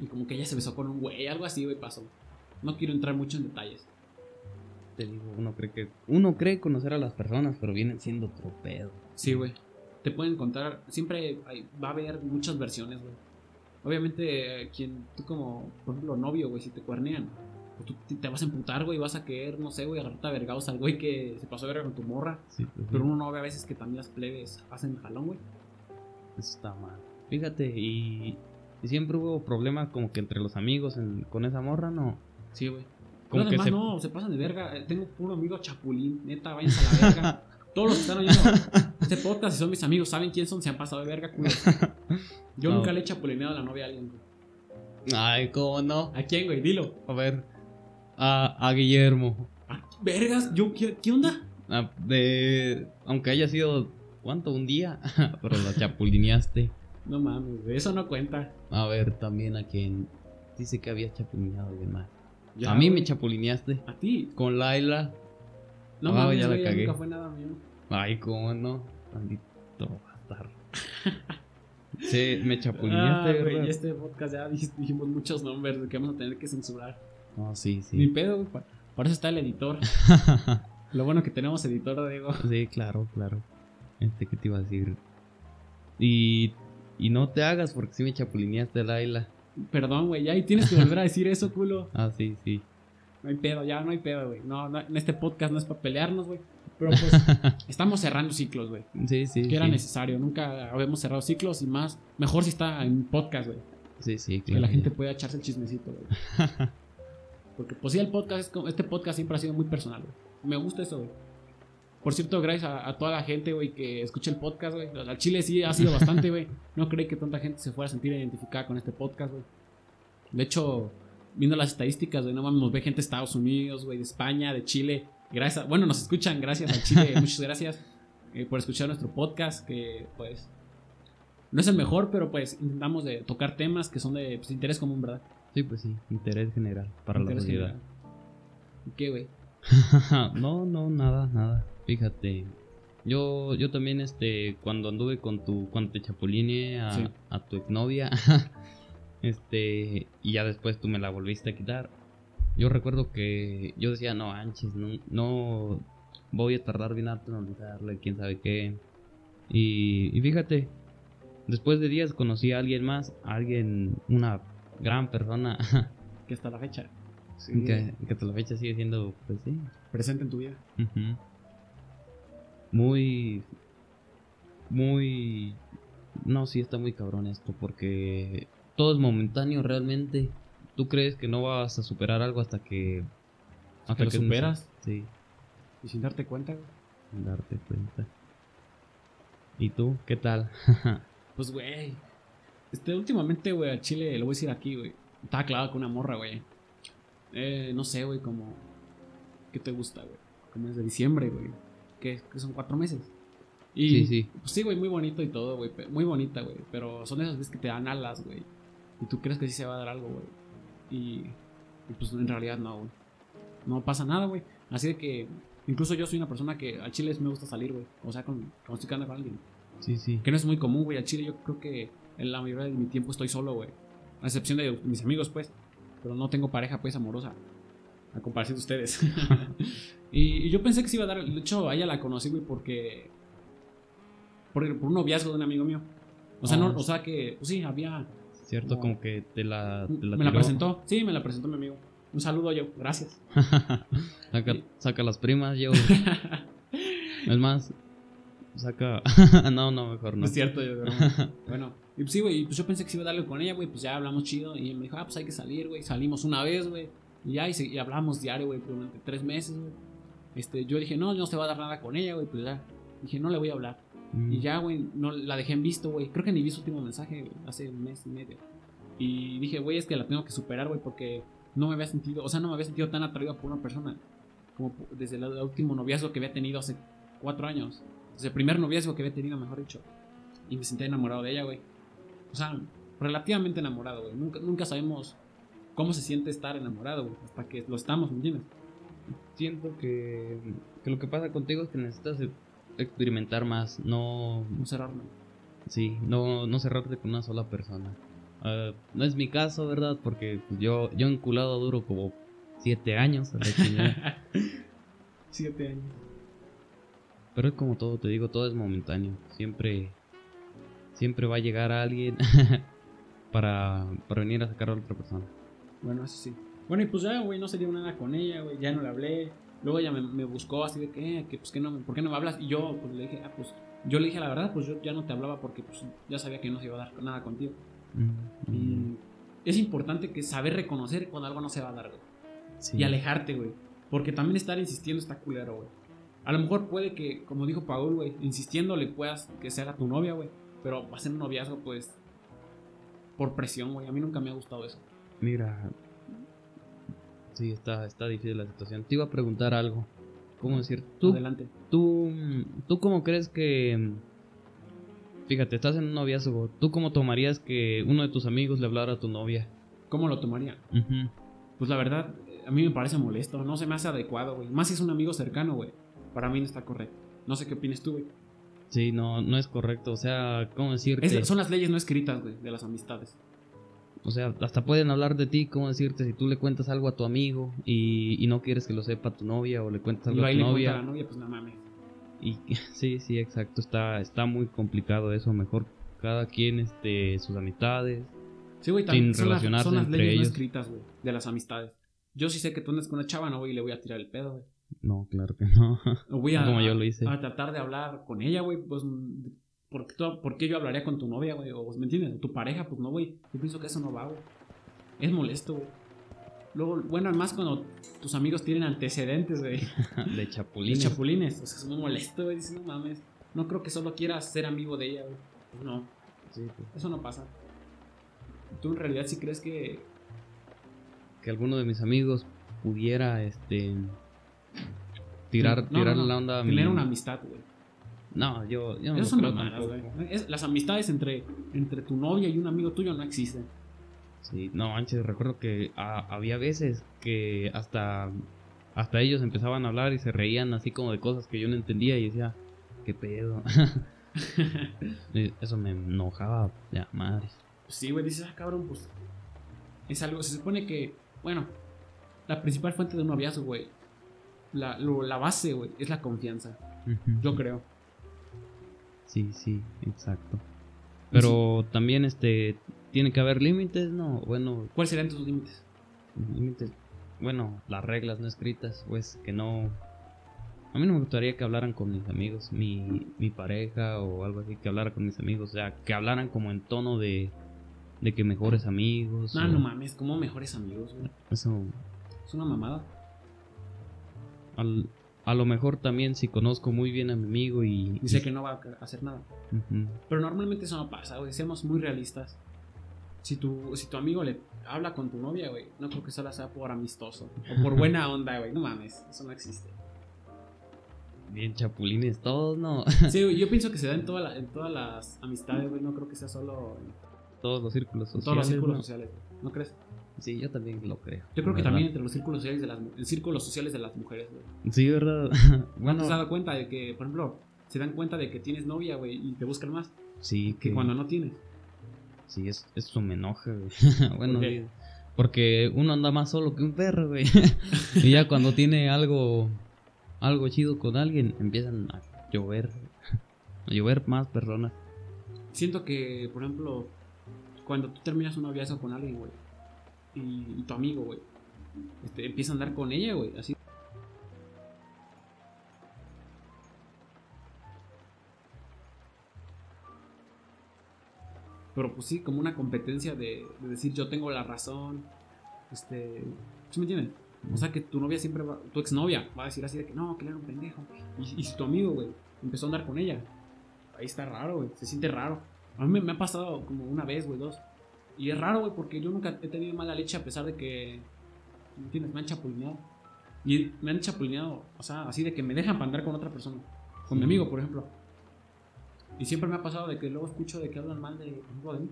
Y como que ella se besó con un güey, algo así, güey, pasó. No quiero entrar mucho en detalles. Te digo, uno cree que uno cree conocer a las personas, pero vienen siendo otro pedo. Sí, güey. Te pueden contar, siempre hay- va a haber muchas versiones, güey. Obviamente, eh, quien, tú como, por ejemplo, novio, güey, si te cuernean, pues tú te- te vas a emputar, güey, vas a querer, no sé, güey, agarrarte a vergados al güey que se pasó a verga con tu morra. Sí, pues, Pero uno no ve a veces que también las plebes hacen jalón, güey. eso está mal. Fíjate, y, y siempre hubo problemas como que entre los amigos en- con esa morra, ¿no? Sí, güey. Como Pero que además, se- no, se pasan de verga. Eh, Tengo puro amigo chapulín, neta, váyanse a la verga. Todos los que están oyendo este podcast y son mis amigos, ¿saben quién son? Se han pasado de verga, culo. Yo No. nunca le he chapulineado a la novia a alguien, güey. Ay, ¿cómo no? ¿A quién, güey? Dilo. A ver, a, a Guillermo. ¿A vergas? Yo, ¿qué, qué onda? Ah, de, aunque haya sido, ¿cuánto? Un día, pero la chapulineaste. No mames, güey, eso no cuenta. A ver, también a quien dice que había chapulineado a alguien más. Ya, a mí me chapulineaste A ti. con Laila. No mames, ya la cagué. nunca fue nada mío. Ay, cómo no. Maldito bastardo. Sí, me chapulineaste, Ah, güey, este podcast ya dij- dijimos muchos nombres que vamos a tener que censurar. No, sí, Ni sí. pedo, güey. Por eso está el editor. Lo bueno que tenemos editor, Diego. sí, claro, claro. Este, ¿qué te iba a decir? Y, y no te hagas porque sí me chapulineaste, Laila. Perdón, güey, ya y tienes que volver a decir eso, culo. Ah, sí, sí. No hay pedo, ya no hay pedo, güey. No, no, en este podcast no es para pelearnos, güey. Pero pues estamos cerrando ciclos, güey. Sí, sí. Que era sí. necesario. Nunca habíamos cerrado ciclos y más. Mejor si está en podcast, güey. Sí, sí, Que claro. la gente pueda echarse el chismecito, güey. Porque pues sí, el podcast, es como- este podcast siempre ha sido muy personal, güey. Me gusta eso, güey. Por cierto, gracias a, a toda la gente, güey, que escucha el podcast, güey. Al Chile sí ha sido bastante, güey. No creí que tanta gente se fuera a sentir identificada con este podcast, güey. De hecho, viendo las estadísticas, güey, no mames, nos ve gente de Estados Unidos, güey, de España, de Chile. Gracias, a- bueno, nos escuchan gracias a Chile. Muchas gracias eh, por escuchar nuestro podcast, que pues no es el mejor, pero pues intentamos de tocar temas que son de pues, interés común, ¿verdad? Sí, pues sí. Interés general para Interés la sociedad. general. ¿Y ¿Qué, güey? no, no, nada, nada. Fíjate. Yo, yo también, este, cuando anduve con tu, cuando te chapulineé a, Sí. a tu exnovia, este, y ya después tú me la volviste a quitar. Yo recuerdo que yo decía, no, anches, no, no voy a tardar bien harto en olvidarle, quién sabe qué. Y, y fíjate, después de días conocí a alguien más, a alguien, una gran persona, Que hasta la fecha. que, que hasta la fecha sigue siendo, pues sí. Presente en tu vida. Muy. Muy. No, sí está muy cabrón esto, porque todo es momentáneo realmente. ¿Tú crees que no vas a superar algo hasta que. Hasta que lo superas? Sí. Y sin darte cuenta. Sin darte cuenta. ¿Y tú? ¿Qué tal? pues, güey. Este, últimamente, güey, a Chile, lo voy a decir aquí, güey. Estaba clavado con una morra, güey. Eh, no sé, güey, como. ¿Qué te gusta, güey? Como es de diciembre, güey. Que, son cuatro meses. Y, sí, sí. Pues sí, güey, muy bonito y todo, güey. Muy bonita, güey. Pero son esas veces que te dan alas, güey. Y tú crees que sí se va a dar algo, güey. Y, pues en realidad no, güey. No pasa nada, güey. Así de que incluso yo soy una persona que a Chile me gusta salir, güey. O sea, con, cuando estoy con alguien. Sí, sí. Que no es muy común, güey. A Chile yo creo que en la mayoría de mi tiempo estoy solo, güey. A excepción de mis amigos, pues. Pero no tengo pareja, pues, amorosa. A comparación de ustedes. y, yo pensé que se iba a dar. De hecho, a ella la conocí, güey, porque. Por, por un noviazgo de un amigo mío. O sea, no, ah. o sea que. Pues sí, había ¿Cierto? Como, que te la, Me la presentó. Sí, me la presentó mi amigo. Un saludo yo, gracias. saca, saca, las primas, yo. es más, saca. no, no, mejor no. Es cierto, yo Bueno, y pues sí, güey, pues yo pensé que se iba a darle con ella, güey, pues ya hablamos chido. Y me dijo, ah, pues hay que salir, güey. Salimos una vez, güey. Y ya, y, y hablamos diario, güey, durante tres meses, güey. Este, yo dije, no, no se va a dar nada con ella, güey, pues ya. Dije, no le voy a hablar. Y ya, güey, no, la dejé en visto, güey. Creo que ni vi su último mensaje, hace un mes y medio. Y dije, güey, es que la tengo que superar, güey, porque no me había sentido, o sea, no me había sentido tan atraído por una persona como desde el, último noviazgo que había tenido hace cuatro años. Desde el primer noviazgo que había tenido, mejor dicho. Y me sentí enamorado de ella, güey. O sea, relativamente enamorado, güey. Nunca, nunca sabemos cómo se siente estar enamorado, güey, hasta que lo estamos, ¿me entiendes? Siento que, que lo que pasa contigo es que necesitas experimentar más, no... No cerrarme. Sí, no, no cerrarte con una sola persona. Uh, no es mi caso, ¿verdad? Porque pues, yo, yo enculado duro como siete años. siete años. Pero es como todo, te digo, todo es momentáneo. Siempre, siempre va a llegar alguien para, para venir a sacar a otra persona. Bueno, eso sí. Bueno, y pues ya, güey, no se dio nada con ella, güey, ya no le hablé. Luego ella me, buscó así de que, que, pues, que no, ¿por qué no me hablas? Y yo, pues, le dije, ah, pues, yo le dije la verdad, pues, yo ya no te hablaba porque, pues, ya sabía que no se iba a dar nada contigo. Mm. Y es importante que saber reconocer cuando algo no se va a dar, güey. Y alejarte, güey. Porque también estar insistiendo está culero, güey. A lo mejor puede que, como dijo Paul, güey, insistiendo le puedas que se haga tu novia, güey. Pero va a ser un noviazgo, pues, por presión, güey. A mí nunca me ha gustado eso. Mira, Sí, está, está difícil la situación. Te iba a preguntar algo. ¿Cómo decir? Tú, Adelante. Tú, ¿Tú cómo crees que... Fíjate, estás en un noviazgo. ¿Tú cómo tomarías que uno de tus amigos le hablara a tu novia? ¿Cómo lo tomaría? Pues la verdad, a mí me parece molesto. No se me hace adecuado, güey. Más si es un amigo cercano, güey. Para mí no está correcto. No sé qué opinas tú, güey. Sí, no, no es correcto. O sea, ¿cómo decirte? son las leyes no escritas, güey, de las amistades. O sea, hasta pueden hablar de ti, ¿cómo decirte? Si tú le cuentas algo a tu amigo y, no quieres que lo sepa tu novia o le cuentas algo a tu novia. A la novia, pues no mames. Y sí, sí, exacto, está, está muy complicado eso, mejor cada quien este sus amistades. Sí, güey, también sin relacionarse son las, leyes no escritas, güey, de las amistades. Yo sí sé que tú andas con una chava, no, güey, y le voy a tirar el pedo, güey. No, claro que no. Voy a, Como yo lo hice. a tratar de hablar con ella, güey, pues ¿por qué, yo hablaría con tu novia, güey? O, ¿me entiendes? tu pareja, pues no, güey. Yo pienso que eso no va, güey. Es molesto, güey. Luego, bueno, además cuando tus amigos tienen antecedentes, güey. de chapulines. De chapulines. O sea, es muy molesto, güey. Dices, no mames. No creo que solo quieras ser amigo de ella, güey. Pues no. Sí, pues. Eso no pasa. ¿Tú en realidad sí crees que... Que alguno de mis amigos pudiera, este... Tirar, tirar la onda a Tener una amistad, güey. No, yo, yo no creo Las amistades entre, entre tu novia y un amigo tuyo no existen. Sí, no, antes recuerdo que había veces que hasta, hasta ellos empezaban a hablar y se reían así como de cosas que yo no entendía y decía, ¿qué pedo? Eso me enojaba, ya, madre. Sí, güey, dices, ah, cabrón, pues es algo, se supone que, bueno, la principal fuente de un noviazgo, güey, la, la base, güey, es la confianza. Yo creo. Sí, sí, exacto. Pero también este tiene que haber límites, ¿no? Bueno, ¿cuáles serían tus límites? Límites, bueno, las reglas no escritas, pues que no A mí no me gustaría que hablaran con mis amigos, mi, mi pareja o algo así, que hablara con mis amigos. O sea, que hablaran como en tono de, de que mejores amigos. No, o- no mames, como mejores amigos, güey. Eso, Es una mamada. al- a lo mejor también si conozco muy bien a mi amigo y... Dice y- que no va a hacer nada. Pero normalmente eso no pasa, güey. Seamos muy realistas. Si tu, si tu amigo le habla con tu novia, güey, no creo que solo sea por amistoso. O por buena onda, güey. No mames, eso no existe. Bien chapulines todos, ¿no? Sí, güey, yo pienso que se da en, toda la- en todas las amistades, güey. No creo que sea solo en todos los círculos sociales. todos los círculos ¿no? sociales, güey. ¿No crees? Sí, yo también lo creo. Yo creo que también entre los círculos sociales de las, en círculos sociales de las mujeres, güey. Sí, ¿verdad? ¿No bueno, te has dado cuenta de que, por ejemplo, se dan cuenta de que tienes novia, güey, y te buscan más sí, que que cuando no tienes? Sí, es, eso me enoja, güey. bueno, porque uno anda más solo que un perro, güey. y ya cuando tiene algo, algo chido con alguien, empiezan a llover. A llover más personas. Siento que, por ejemplo, cuando tú terminas un noviazgo con alguien, güey, y, tu amigo, güey, este, empieza a andar con ella, güey, así. Pero pues sí, como una competencia de, de decir yo tengo la razón. Este. ¿Sí me entiendes? O sea que tu novia siempre va, tu exnovia va a decir así de que no, que era un pendejo. Y, y si tu amigo, güey, empezó a andar con ella, ahí está raro, güey, se siente raro. A mí me, me ha pasado como una vez, güey, dos. Y es raro, güey, porque yo nunca he tenido mala leche a pesar de que, ¿me entiendes? Me han chapulineado. Y me han chapulineado, o sea, así de que me dejan para andar con otra persona. Con mi amigo, por ejemplo. Y siempre me ha pasado de que luego escucho de que hablan mal de, de mí.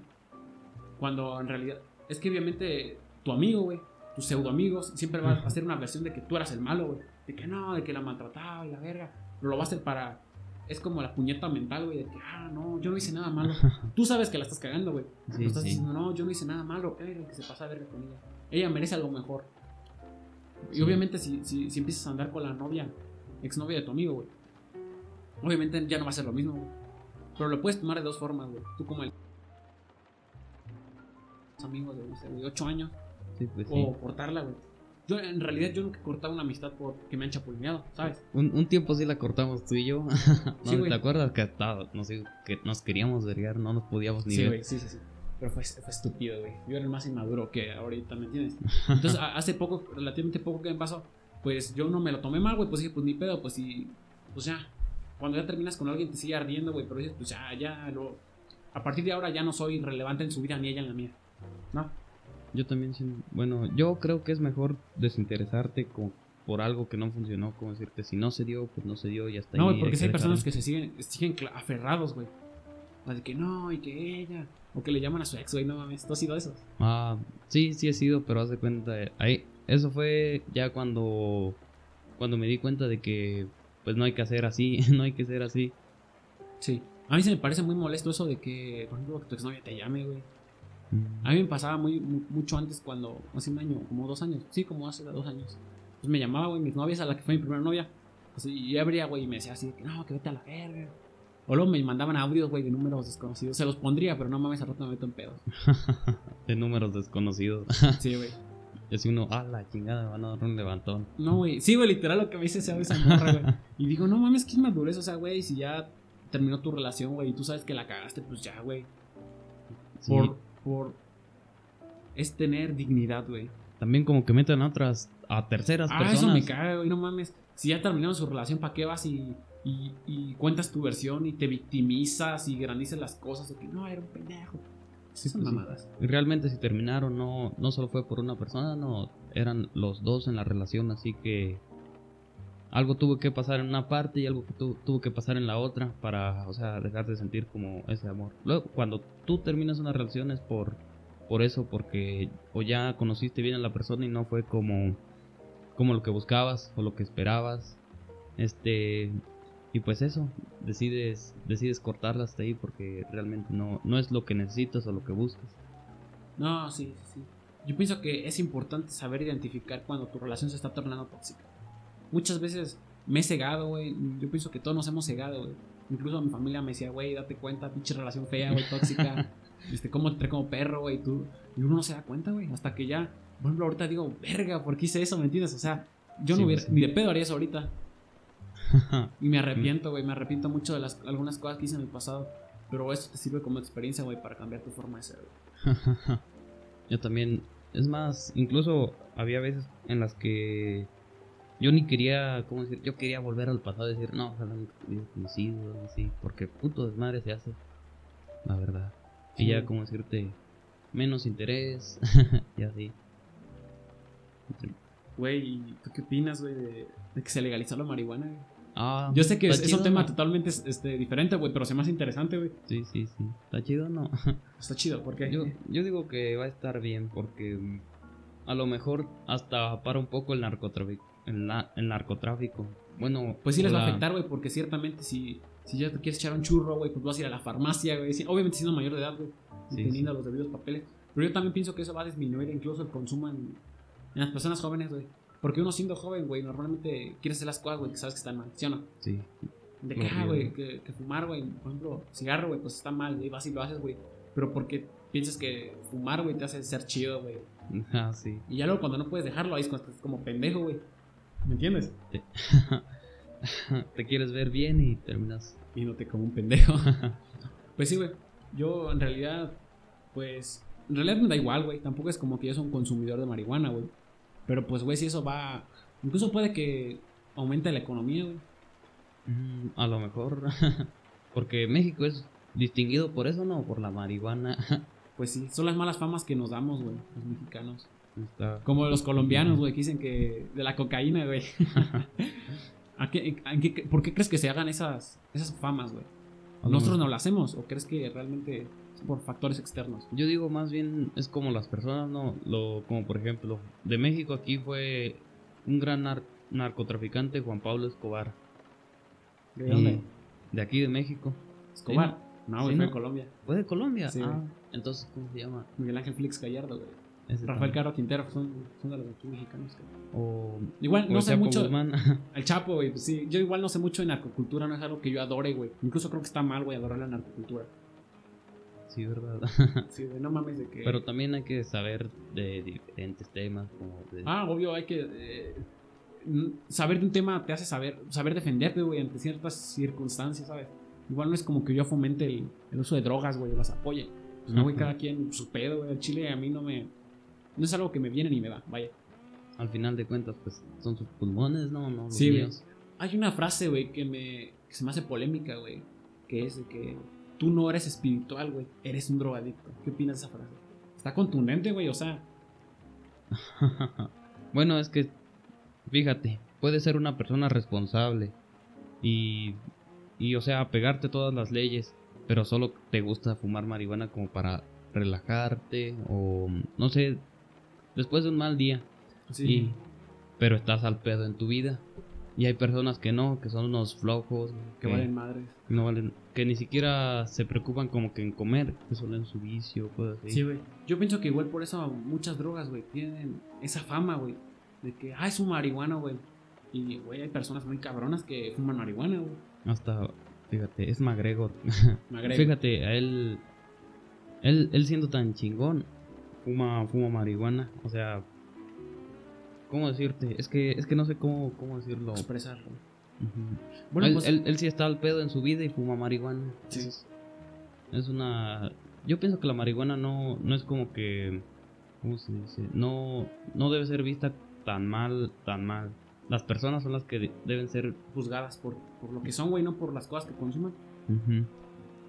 Cuando en realidad, es que obviamente tu amigo, güey, tus pseudo amigos, siempre va a hacer una versión de que tú eras el malo, güey. De que no, de que la maltrataba y la verga. Pero lo va a hacer para. Es como la puñeta mental, güey, de que, ah, no, yo no hice nada malo. Tú sabes que la estás cagando, güey. Sí, estás sí. diciendo, no, yo no hice nada malo. Que se pasa a verga con ella. Ella merece algo mejor. Y obviamente, si, si, si empiezas a andar con la novia, exnovia de tu amigo, güey, obviamente ya no va a ser lo mismo, güey. Pero lo puedes tomar de dos formas, güey. Tú como el. amigos de, no sé, güey, ocho años, Sí, pues sí. o cortarla, güey. Yo, en realidad, yo nunca he cortado una amistad porque me han chapulineado, ¿sabes? Un, un tiempo sí la cortamos tú y yo. ¿No Sí, güey. ¿Te acuerdas que hasta, no sé, que nos queríamos vergar, no nos podíamos ni Sí, ver? güey, sí, sí, sí. Pero fue, fue estúpido, güey. Yo era el más inmaduro que ahorita, ¿me entiendes? Entonces, hace poco, relativamente poco que me pasó, pues yo no me lo tomé mal, güey. Pues dije, pues ni pedo, pues sí, pues ya. Cuando ya terminas con alguien te sigue ardiendo, güey. Pero dices, pues ya, ya, lo. A partir de ahora ya no soy relevante en su vida ni ella en la mía. ¿No? Yo también, bueno, yo creo que es mejor desinteresarte con, por algo que no funcionó, como decirte, si no se dio, pues no se dio y hasta No, ahí. güey, porque si hay personas que se siguen, siguen aferrados, güey. De que no, y que ella. O que le llaman a su ex, güey, no mames. ¿Tú has sido eso? Ah, sí, sí he sido, pero haz de cuenta, eh, ahí, eso fue ya cuando, cuando me di cuenta de que, pues no hay que hacer así, no hay que ser así. Sí. A mí se me parece muy molesto eso de que, por ejemplo, que tu exnovia te llame, güey. A mí me pasaba muy, mu- mucho antes cuando, hace un año, como dos años, sí, como hace dos años. Pues me llamaba, güey, mis novias, a la que fue mi primera novia. Y abría, güey, y me decía así, que no, que vete a la verga. O luego me mandaban audios, güey, de números desconocidos. Se los pondría, pero no mames, al rato me meto en pedos. De números desconocidos. Sí, güey. y así uno, ah, la chingada, me van a dar un levantón. No, güey. Sí, güey, literal lo que me dice esa esa morra, güey. Y digo, no mames, qué inmadurez. O sea, güey, si ya terminó tu relación, güey, y tú sabes que la cagaste, pues ya, güey. Sí, Por, por. Es tener dignidad, güey. También como que metan a otras, a terceras Ah, personas. eso me caga, güey, no mames. Si ya terminaron su relación, ¿para qué vas y, y, y cuentas tu versión y te victimizas y grandices las cosas? De que no, era un pendejo. Sí, Son pues sí. mamadas. Y realmente si terminaron no, no solo fue por una persona, no, eran los dos en la relación, así que algo tuvo que pasar en una parte y algo tuvo que pasar en la otra para, o sea, dejar de sentir como ese amor. Luego, cuando tú terminas una relación es por, por eso, porque o ya conociste bien a la persona y no fue como, como lo que buscabas o lo que esperabas, este, y pues eso, decides, decides cortarla hasta ahí porque realmente no, no es lo que necesitas o lo que buscas. No, sí, sí. Yo pienso que es importante saber identificar cuando tu relación se está tornando tóxica. Muchas veces me he cegado, güey. Yo pienso que todos nos hemos cegado, güey. Incluso mi familia me decía, güey, date cuenta, pinche relación fea, güey, tóxica. este, cómo te trae como perro, güey, tú. Y uno no se da cuenta, güey. Hasta que ya, por ejemplo, ahorita digo, verga, ¿por qué hice eso? ¿Me entiendes? O sea, yo Sí, no hubiera, sí. ni de pedo haría eso ahorita. y me arrepiento, güey. Me arrepiento mucho de las, algunas cosas que hice en el pasado. Pero esto te sirve como experiencia, güey, para cambiar tu forma de ser, güey. Yo también. Es más, incluso había veces en las que yo ni quería, ¿cómo decir? Yo quería volver al pasado y decir, no, ojalá hubiera conocido, así, porque puto desmadre se hace, la verdad. Y ya, Sí. como decirte, menos interés, y así. Güey, ¿y ¿tú qué opinas, güey, de, de que se legalizó la marihuana, güey? Ah, Yo sé que es, un tema ¿no? totalmente este, diferente, güey, pero se me hace interesante, güey. Sí, sí, sí. ¿Está chido o no? Está chido, porque Yo, yo digo que va a estar bien porque mm, a lo mejor hasta para un poco el narcotráfico. El, el narcotráfico. Bueno, Pues sí les va a afectar, güey, porque ciertamente si, si ya te quieres echar un churro, güey, pues vas a ir a la farmacia, güey. Obviamente siendo mayor de edad, güey, y Sí, teniendo los debidos papeles. Pero yo también pienso que eso va a disminuir incluso el consumo en, en las personas jóvenes, güey. Porque uno siendo joven, güey, normalmente quiere hacer las cosas, güey, que sabes que están mal, ¿sí o no? Sí. De que, ah, güey, que, que fumar, güey, por ejemplo, cigarro, güey, pues está mal, güey, vas y lo haces, güey. Pero porque piensas que fumar, güey, te hace ser chido, güey. Ah, sí. Y ya luego cuando no puedes dejarlo, ahí es como pendejo, güey. ¿Me entiendes? Te quieres ver bien y terminas. Viéndote como un pendejo. pues sí, güey. Yo en realidad, pues, en realidad me da igual, güey. Tampoco es como que yo soy un consumidor de marihuana, güey. Pero pues, güey, si eso va... Incluso puede que aumente la economía, güey. Mm, A lo mejor. porque México es distinguido por eso, ¿no? Por la marihuana. Pues sí, son las malas famas que nos damos, güey, los mexicanos. Está- Como los colombianos, güey, que dicen que de la cocaína, güey. ¿A qué, a qué- ¿Por qué crees que se hagan esas, esas famas, güey? ¿Nosotros no lo hacemos? ¿O crees que realmente es por factores externos? Yo digo más bien es como las personas, ¿no? Lo, como por ejemplo, de México aquí fue un gran nar- narcotraficante, Juan Pablo Escobar. ¿De dónde? De aquí de México. ¿Escobar? No, güey, Sí, fue no. de Colombia. ¿Fue de Colombia? Sí, ah, entonces, ¿cómo se llama? Miguel Ángel Félix Gallardo, güey. Ese Rafael también. Caro Quintero, son, son de los aquí mexicanos. O, Igual, no sé Chapo mucho. Guzmán. El Chapo, güey, pues sí. Yo igual no sé mucho de narcocultura, no es algo que yo adore, güey. Incluso creo que está mal, güey, adorar la narcocultura. sí, verdad. Sí, güey, no mames de que. Pero también hay que saber de diferentes temas. Como de- Ah, obvio, hay que. eh, saber de un tema te hace saber, saber defenderte, güey, ante ciertas circunstancias, ¿sabes? Igual no es como que yo fomente el, el uso de drogas, güey, o las apoye. Pues no, güey, cada quien su pedo, güey. El chile a mí no me. No es algo que me viene ni me va, vaya. Al final de cuentas, pues son sus pulmones, ¿no? no los Sí, míos. Hay una frase, güey, que me. que se me hace polémica, güey. Que es de que tú no eres espiritual, güey. Eres un drogadicto. ¿Qué opinas de esa frase? Está contundente, güey, o sea. bueno, es que, fíjate, puedes ser una persona responsable y, y, o sea, pegarte todas las leyes, pero solo te gusta fumar marihuana como para relajarte o, no sé, después de un mal día. Y, pero estás al pedo en tu vida. Y hay personas que no, que son unos flojos, que valen madres. no valen, que ni siquiera se preocupan como que en comer, que solo en su vicio, cosas así. Sí, güey. Yo pienso que igual por eso muchas drogas, güey, tienen esa fama, güey. De que, ah, es un marihuana, güey. Y, güey, hay personas muy cabronas que fuman marihuana, güey. Hasta, fíjate, es McGregor. Me agrego. Fíjate, a él, él, él siendo tan chingón, fuma, fuma marihuana. O sea, ¿cómo decirte? Es que, es que no sé cómo, cómo decirlo. Expresarlo. Bueno, él, pues. él, él sí está al pedo en su vida y fuma marihuana. Sí. Es, es una... Yo pienso que la marihuana no, no es como que... ¿Cómo se dice? No, no debe ser vista tan mal, tan mal. Las personas son las que de- deben ser... juzgadas por, por lo que son, güey, no por las cosas que consuman.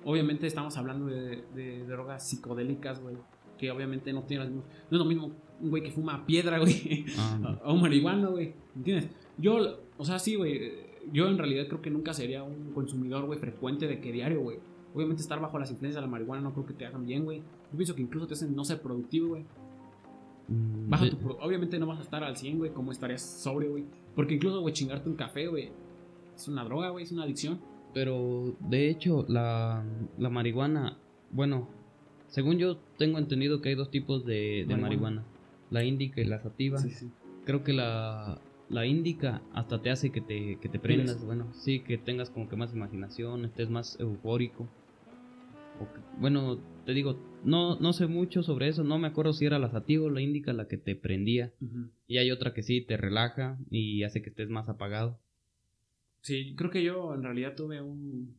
Obviamente estamos hablando de, de drogas psicodélicas, güey. Que obviamente no tienen las mismas- No es lo mismo un güey que fuma piedra, güey. Ah, a, a un marihuana, güey. ¿Entiendes? Yo, o sea, sí, güey. Yo en realidad creo que nunca sería un consumidor, güey, frecuente de que diario, güey. Obviamente estar bajo las influencias de la marihuana no creo que te hagan bien, güey. Yo pienso que incluso te hacen no ser productivo, güey. mm, Baja tu pro- Obviamente no vas a estar al 100, güey, como estarías sobrio, güey. Porque incluso, güey, chingarte un café, güey. Es una droga, güey, es una adicción. Pero de hecho, la, la marihuana, bueno, según yo tengo entendido que hay dos tipos de, de Marihuana. marihuana. La índica y la sativa. sí. Creo que la, la índica hasta te hace que te, que te prendas, bueno, sí, que tengas como que más imaginación, estés más eufórico. O que- bueno, te digo, no, no sé mucho sobre eso, no me acuerdo si era la sativa o la índica la que te prendía. Y hay otra que sí te relaja y hace que estés más apagado. Sí, creo que yo en realidad tuve un.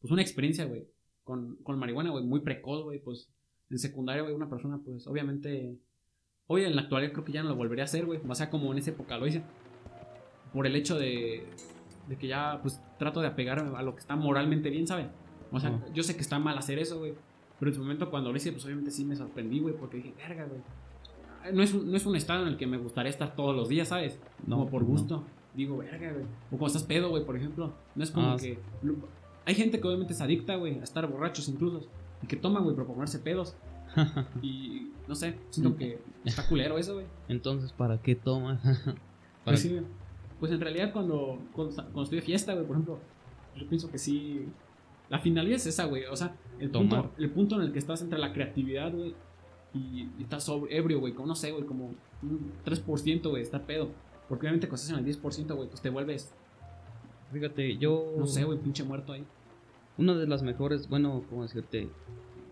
Pues una experiencia, güey. Con, con marihuana, güey, muy precoz, güey. Pues en secundaria, güey, una persona, pues obviamente. Hoy en la actualidad creo que ya no lo volvería a hacer, güey. O sea, como en esa época lo hice. Por el hecho de. De que ya, pues, trato de apegarme a lo que está moralmente bien, ¿sabes? O sea, yo sé que está mal hacer eso, güey. Pero en su momento cuando lo hice, pues obviamente sí me sorprendí, güey. Porque dije, verga, güey. No es, un, no es un estado en el que me gustaría estar todos los días, ¿sabes? No, como por no. gusto. Digo, verga, güey. O cuando estás pedo, güey, por ejemplo. No es como Ah, que. Hay gente que obviamente es adicta, güey, a estar borrachos incluso. Y que toman, güey, para ponerse pedos. Y no sé, siento que está culero eso, güey. Entonces, ¿para qué tomas? Pues sí. Pues en realidad cuando, cuando, cuando estoy de fiesta, güey, por ejemplo, yo pienso que sí. La finalidad es esa, güey. O sea, el punto, Tomar. el punto en el que estás entre la creatividad, güey, y, y estás sobre, ebrio, güey, como no sé, güey, como un 3%, güey, está pedo. Porque obviamente cuando estás en el 10%, güey, pues te vuelves, Fíjate, yo. no sé, güey, pinche muerto ahí. Una de las mejores, bueno, ¿cómo decirte?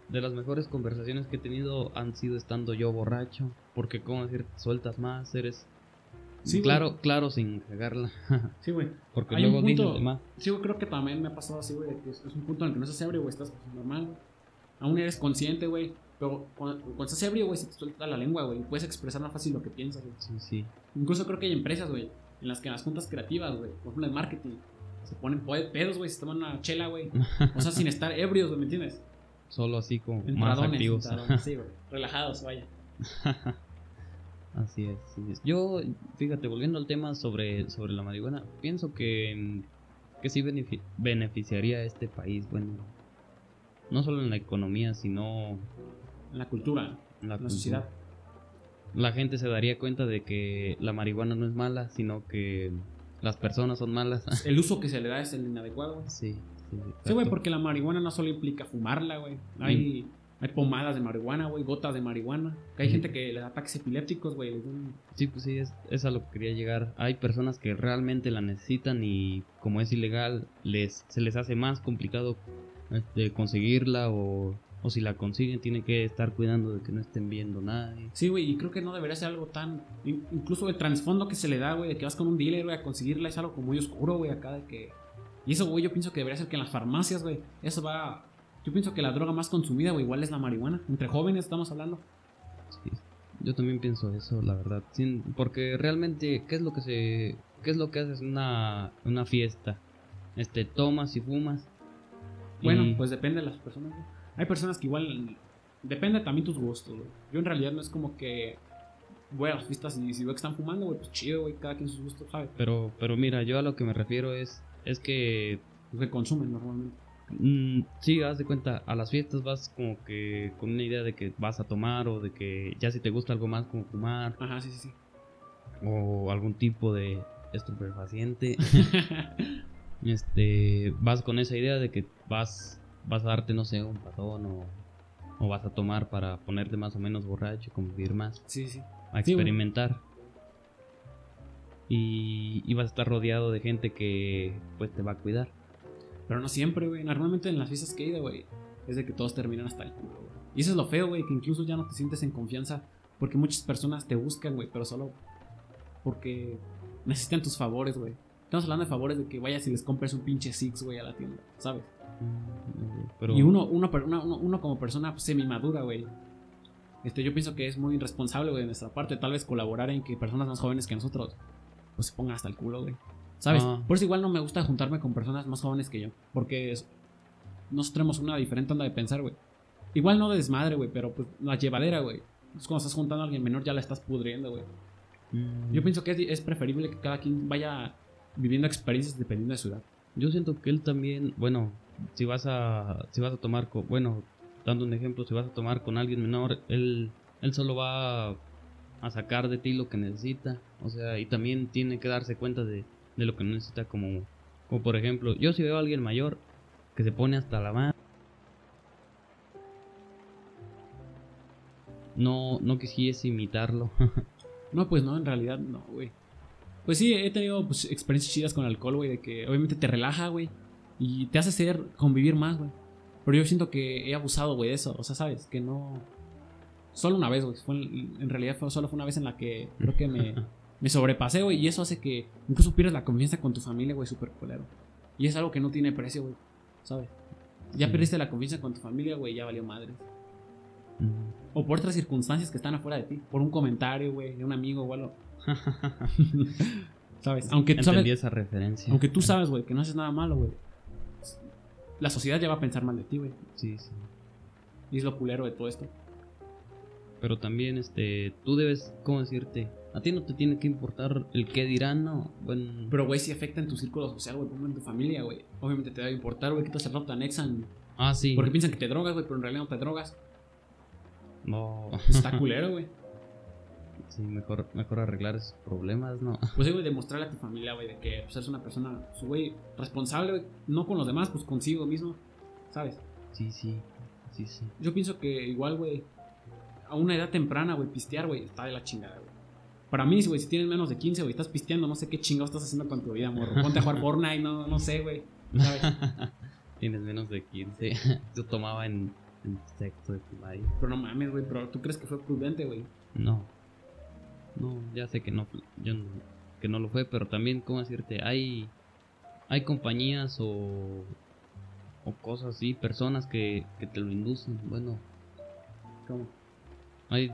De las mejores conversaciones que he tenido han sido estando yo borracho. Porque, ¿cómo decir? Sueltas más, eres. Sí, güey. claro, claro, sin cagarla. Sí, güey. Porque Hay luego dices punto- de más. Sí, yo creo que también me ha pasado así, güey, que es, un punto en el que no estás ebrio, güey, estás pues, normal, güey. Aún eres consciente, güey. Pero cuando, cuando estás ebrio, güey, se te suelta la lengua, güey. y Puedes expresar más fácil lo que piensas, güey. Sí, sí. Incluso creo que hay empresas, güey, en las que en las juntas creativas, güey, por ejemplo en marketing, se ponen po- pedos, güey, se toman una chela, güey. O sea, sin estar ebrios, güey, ¿me entiendes? Solo así como más activos. sí, güey. Relajados, vaya. Así es, así es. Yo, fíjate, volviendo al tema sobre, sobre la marihuana, pienso que, que sí benefi- beneficiaría a este país, bueno, no solo en la economía, sino En la cultura, en la, en la cultura. sociedad. La gente se daría cuenta de que la marihuana no es mala, sino que las personas son malas. El uso que se le da es el inadecuado, güey. sí, sí, Sí, güey, porque la marihuana no solo implica fumarla, güey. Hay, hay pomadas de marihuana, güey, gotas de marihuana. Que hay Sí. gente que le da ataques epilépticos, güey. Sí, pues sí, es, es a lo que quería llegar. Hay personas que realmente la necesitan y como es ilegal, les, se les hace más complicado este, conseguirla o, o si la consiguen tienen que estar cuidando de que no estén viendo nadie. Sí, güey, y creo que no debería ser algo tan. in- Incluso el trasfondo que se le da, güey, de que vas con un dealer, güey, a conseguirla es algo como muy oscuro, güey, acá de que. Y eso, güey, yo pienso que debería ser que en las farmacias, güey, eso va. Yo pienso que la droga más consumida, güey, igual es la marihuana. Entre jóvenes estamos hablando. Sí, yo también pienso eso, la verdad. Sin- porque realmente, ¿qué es lo que se... ¿Qué es lo que haces en una, una fiesta? Este, tomas y fumas. Bueno, y- pues depende de las personas, güey. Hay personas que igual. Depende también tus gustos, güey. Yo en realidad no es como que. Voy a las fiestas y si veo que están fumando, güey, pues chido, güey, cada quien sus gustos, ¿sabes? Pero, pero mira, yo a lo que me refiero es, es que que consumen normalmente. Mm, sí, haz de cuenta, a las fiestas vas como que con una idea de que vas a tomar o de que ya si te gusta algo más como fumar Ajá, sí, sí, sí. o algún tipo de estupefaciente, este, vas con esa idea de que vas, vas a darte, no sé, un patón o, o vas a tomar para ponerte más o menos borracho, convivir más, sí, sí. a Sí, experimentar. Y, y vas a estar rodeado de gente que pues te va a cuidar. Pero no siempre, güey. Normalmente en las fiestas que he ido, güey, es de que todos terminan hasta el culo, güey. Y eso es lo feo, güey, que incluso ya no te sientes en confianza porque muchas personas te buscan, güey, pero solo porque necesitan tus favores, güey. Estamos hablando de favores de que vayas y les compres un pinche Six, güey, a la tienda, ¿sabes? Pero, Y uno, uno, como persona pues, semi-madura, güey. Este, yo pienso que es muy irresponsable, güey, de nuestra parte, tal vez colaborar en que personas más jóvenes que nosotros, pues se pongan hasta el culo, güey. ¿Sabes? Ah. Por eso igual no me gusta juntarme con personas más jóvenes que yo, porque es- nosotros tenemos una diferente onda de pensar, güey. Igual no de desmadre, güey, pero pues la llevadera, güey. Es cuando estás juntando a alguien menor ya la estás pudriendo, güey. Mm, Yo pienso que es, es preferible que cada quien vaya viviendo experiencias dependiendo de su edad. Yo siento que él también, bueno, si vas a, si vas a tomar, con, bueno, dando un ejemplo, si vas a tomar con alguien menor, él, él solo va a, sacar de ti lo que necesita, o sea, y también tiene que darse cuenta de, de lo que necesita, como, como por ejemplo, yo si veo a alguien mayor que se pone hasta la mano, no, no quisiese imitarlo, No, pues no, en realidad no, güey. Pues sí, he tenido pues, experiencias chidas con alcohol, güey, de que obviamente te relaja, güey, y te hace ser, convivir más, güey. Pero yo siento que he abusado, güey, de eso, o sea, sabes, que no... Solo una vez, güey, fue en, en realidad fue, solo fue una vez en la que creo que me, me sobrepasé, güey. Y eso hace que incluso pierdas la confianza con tu familia, güey, súper culero. Y es algo que no tiene precio, güey. ¿Sabes? Ya Sí. perdiste la confianza con tu familia, güey, ya valió madre. O por otras circunstancias que están afuera de ti. Por un comentario, güey, de un amigo o algo. ¿Sabes? Aunque tú Entendí sabes, esa referencia. aunque tú sabes, güey, que no haces nada malo, güey. La sociedad ya va a pensar mal de ti, güey. Sí, sí. Y es lo culero de todo esto. Pero también, este, tú debes, ¿cómo decirte? A ti no te tiene que importar el qué dirán, ¿no? Bueno, Pero, güey, si afecta en tu círculo social, güey, en tu familia, güey. Obviamente te debe importar, güey, que te rato te anexan. ah, sí. Porque piensan que te drogas, güey, pero en realidad no te drogas. No, Está culero, güey. Sí, mejor, mejor arreglar esos problemas, ¿no? Pues, güey, demostrarle a tu familia, güey, de que pues, eres una persona, pues, güey, responsable, güey, no con los demás, pues consigo mismo, ¿sabes? Sí, sí, sí, sí. Yo pienso que igual, güey, a una edad temprana, güey, pistear, güey, está de la chingada, güey. Para mí, güey, si tienes menos de 15, güey, estás pisteando, no sé qué chingados estás haciendo con tu vida, morro. Ponte a jugar Fortnite, no, no sé, güey. ¿Sabes? Tienes menos de 15. Yo tomaba en, en sexto de primaria. Pero no mames, güey, pero tú crees que fue prudente, güey. No. No, ya sé que no, yo no- que no lo fue, pero también, ¿cómo decirte? Hay, hay compañías o, o cosas así, personas que, que te lo inducen. Bueno, ¿Cómo? hay,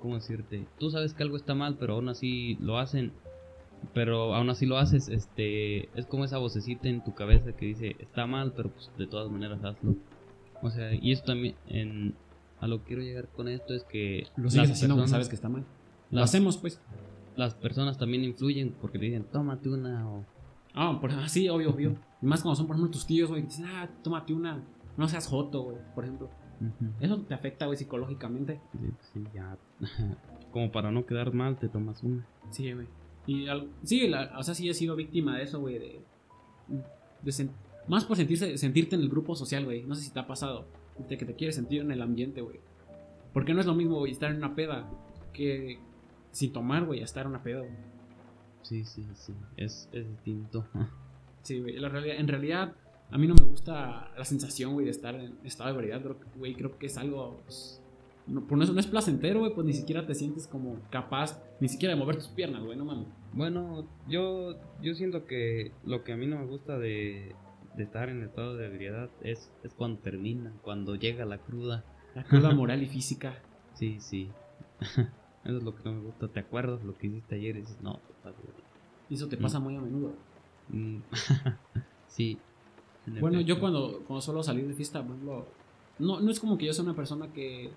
¿cómo decirte? Tú sabes que algo está mal, pero aún así lo hacen. Pero aún así lo haces, este, es como esa vocecita en tu cabeza que dice, está mal, pero pues de todas maneras hazlo. O sea, y eso también, en, a lo que quiero llegar con esto es que Lo sigues haciendo, personas- sabes que está mal. Lo hacemos, pues. las personas también influyen porque te dicen, tómate una o... Ah, por ah, sí, obvio, obvio. Y más cuando son, por ejemplo, tus tíos, güey, que dicen, ah, tómate una, no seas joto, güey, por ejemplo. Eso te afecta, güey, psicológicamente. Sí, sí, ya. Como para no quedar mal, te tomas una. Sí, güey. Y sí, la- o sea, sí he sido víctima de eso, güey, de, de sen- más por sentirse, sentirte en el grupo social, güey. No sé si te ha pasado, de que te quieres sentir en el ambiente, güey. Porque no es lo mismo, güey, estar en una peda que sin tomar, güey, a estar una peda, güey. Sí, sí, sí. Es, es distinto. Sí, güey, la realidad, en realidad a mí no me gusta la sensación, güey, de estar en estado de que, güey, creo que es algo, pues, no, pues no es, no es placentero, güey, pues ni siquiera te sientes como capaz, ni siquiera de mover tus piernas, güey, no mames. Bueno, yo, yo siento que lo que a mí no me gusta de, de estar en estado de ebriedad es, es cuando termina, cuando llega la cruda. La cruda moral y física. Sí, sí. Eso es lo que no me gusta. ¿Te acuerdas lo que hiciste ayer? Y dices, no, güey. Y eso te pasa muy a menudo. Mm, sí. en Bueno, yo cuando, cuando suelo salir de fiesta, por ejemplo, no, no es como que yo sea una persona que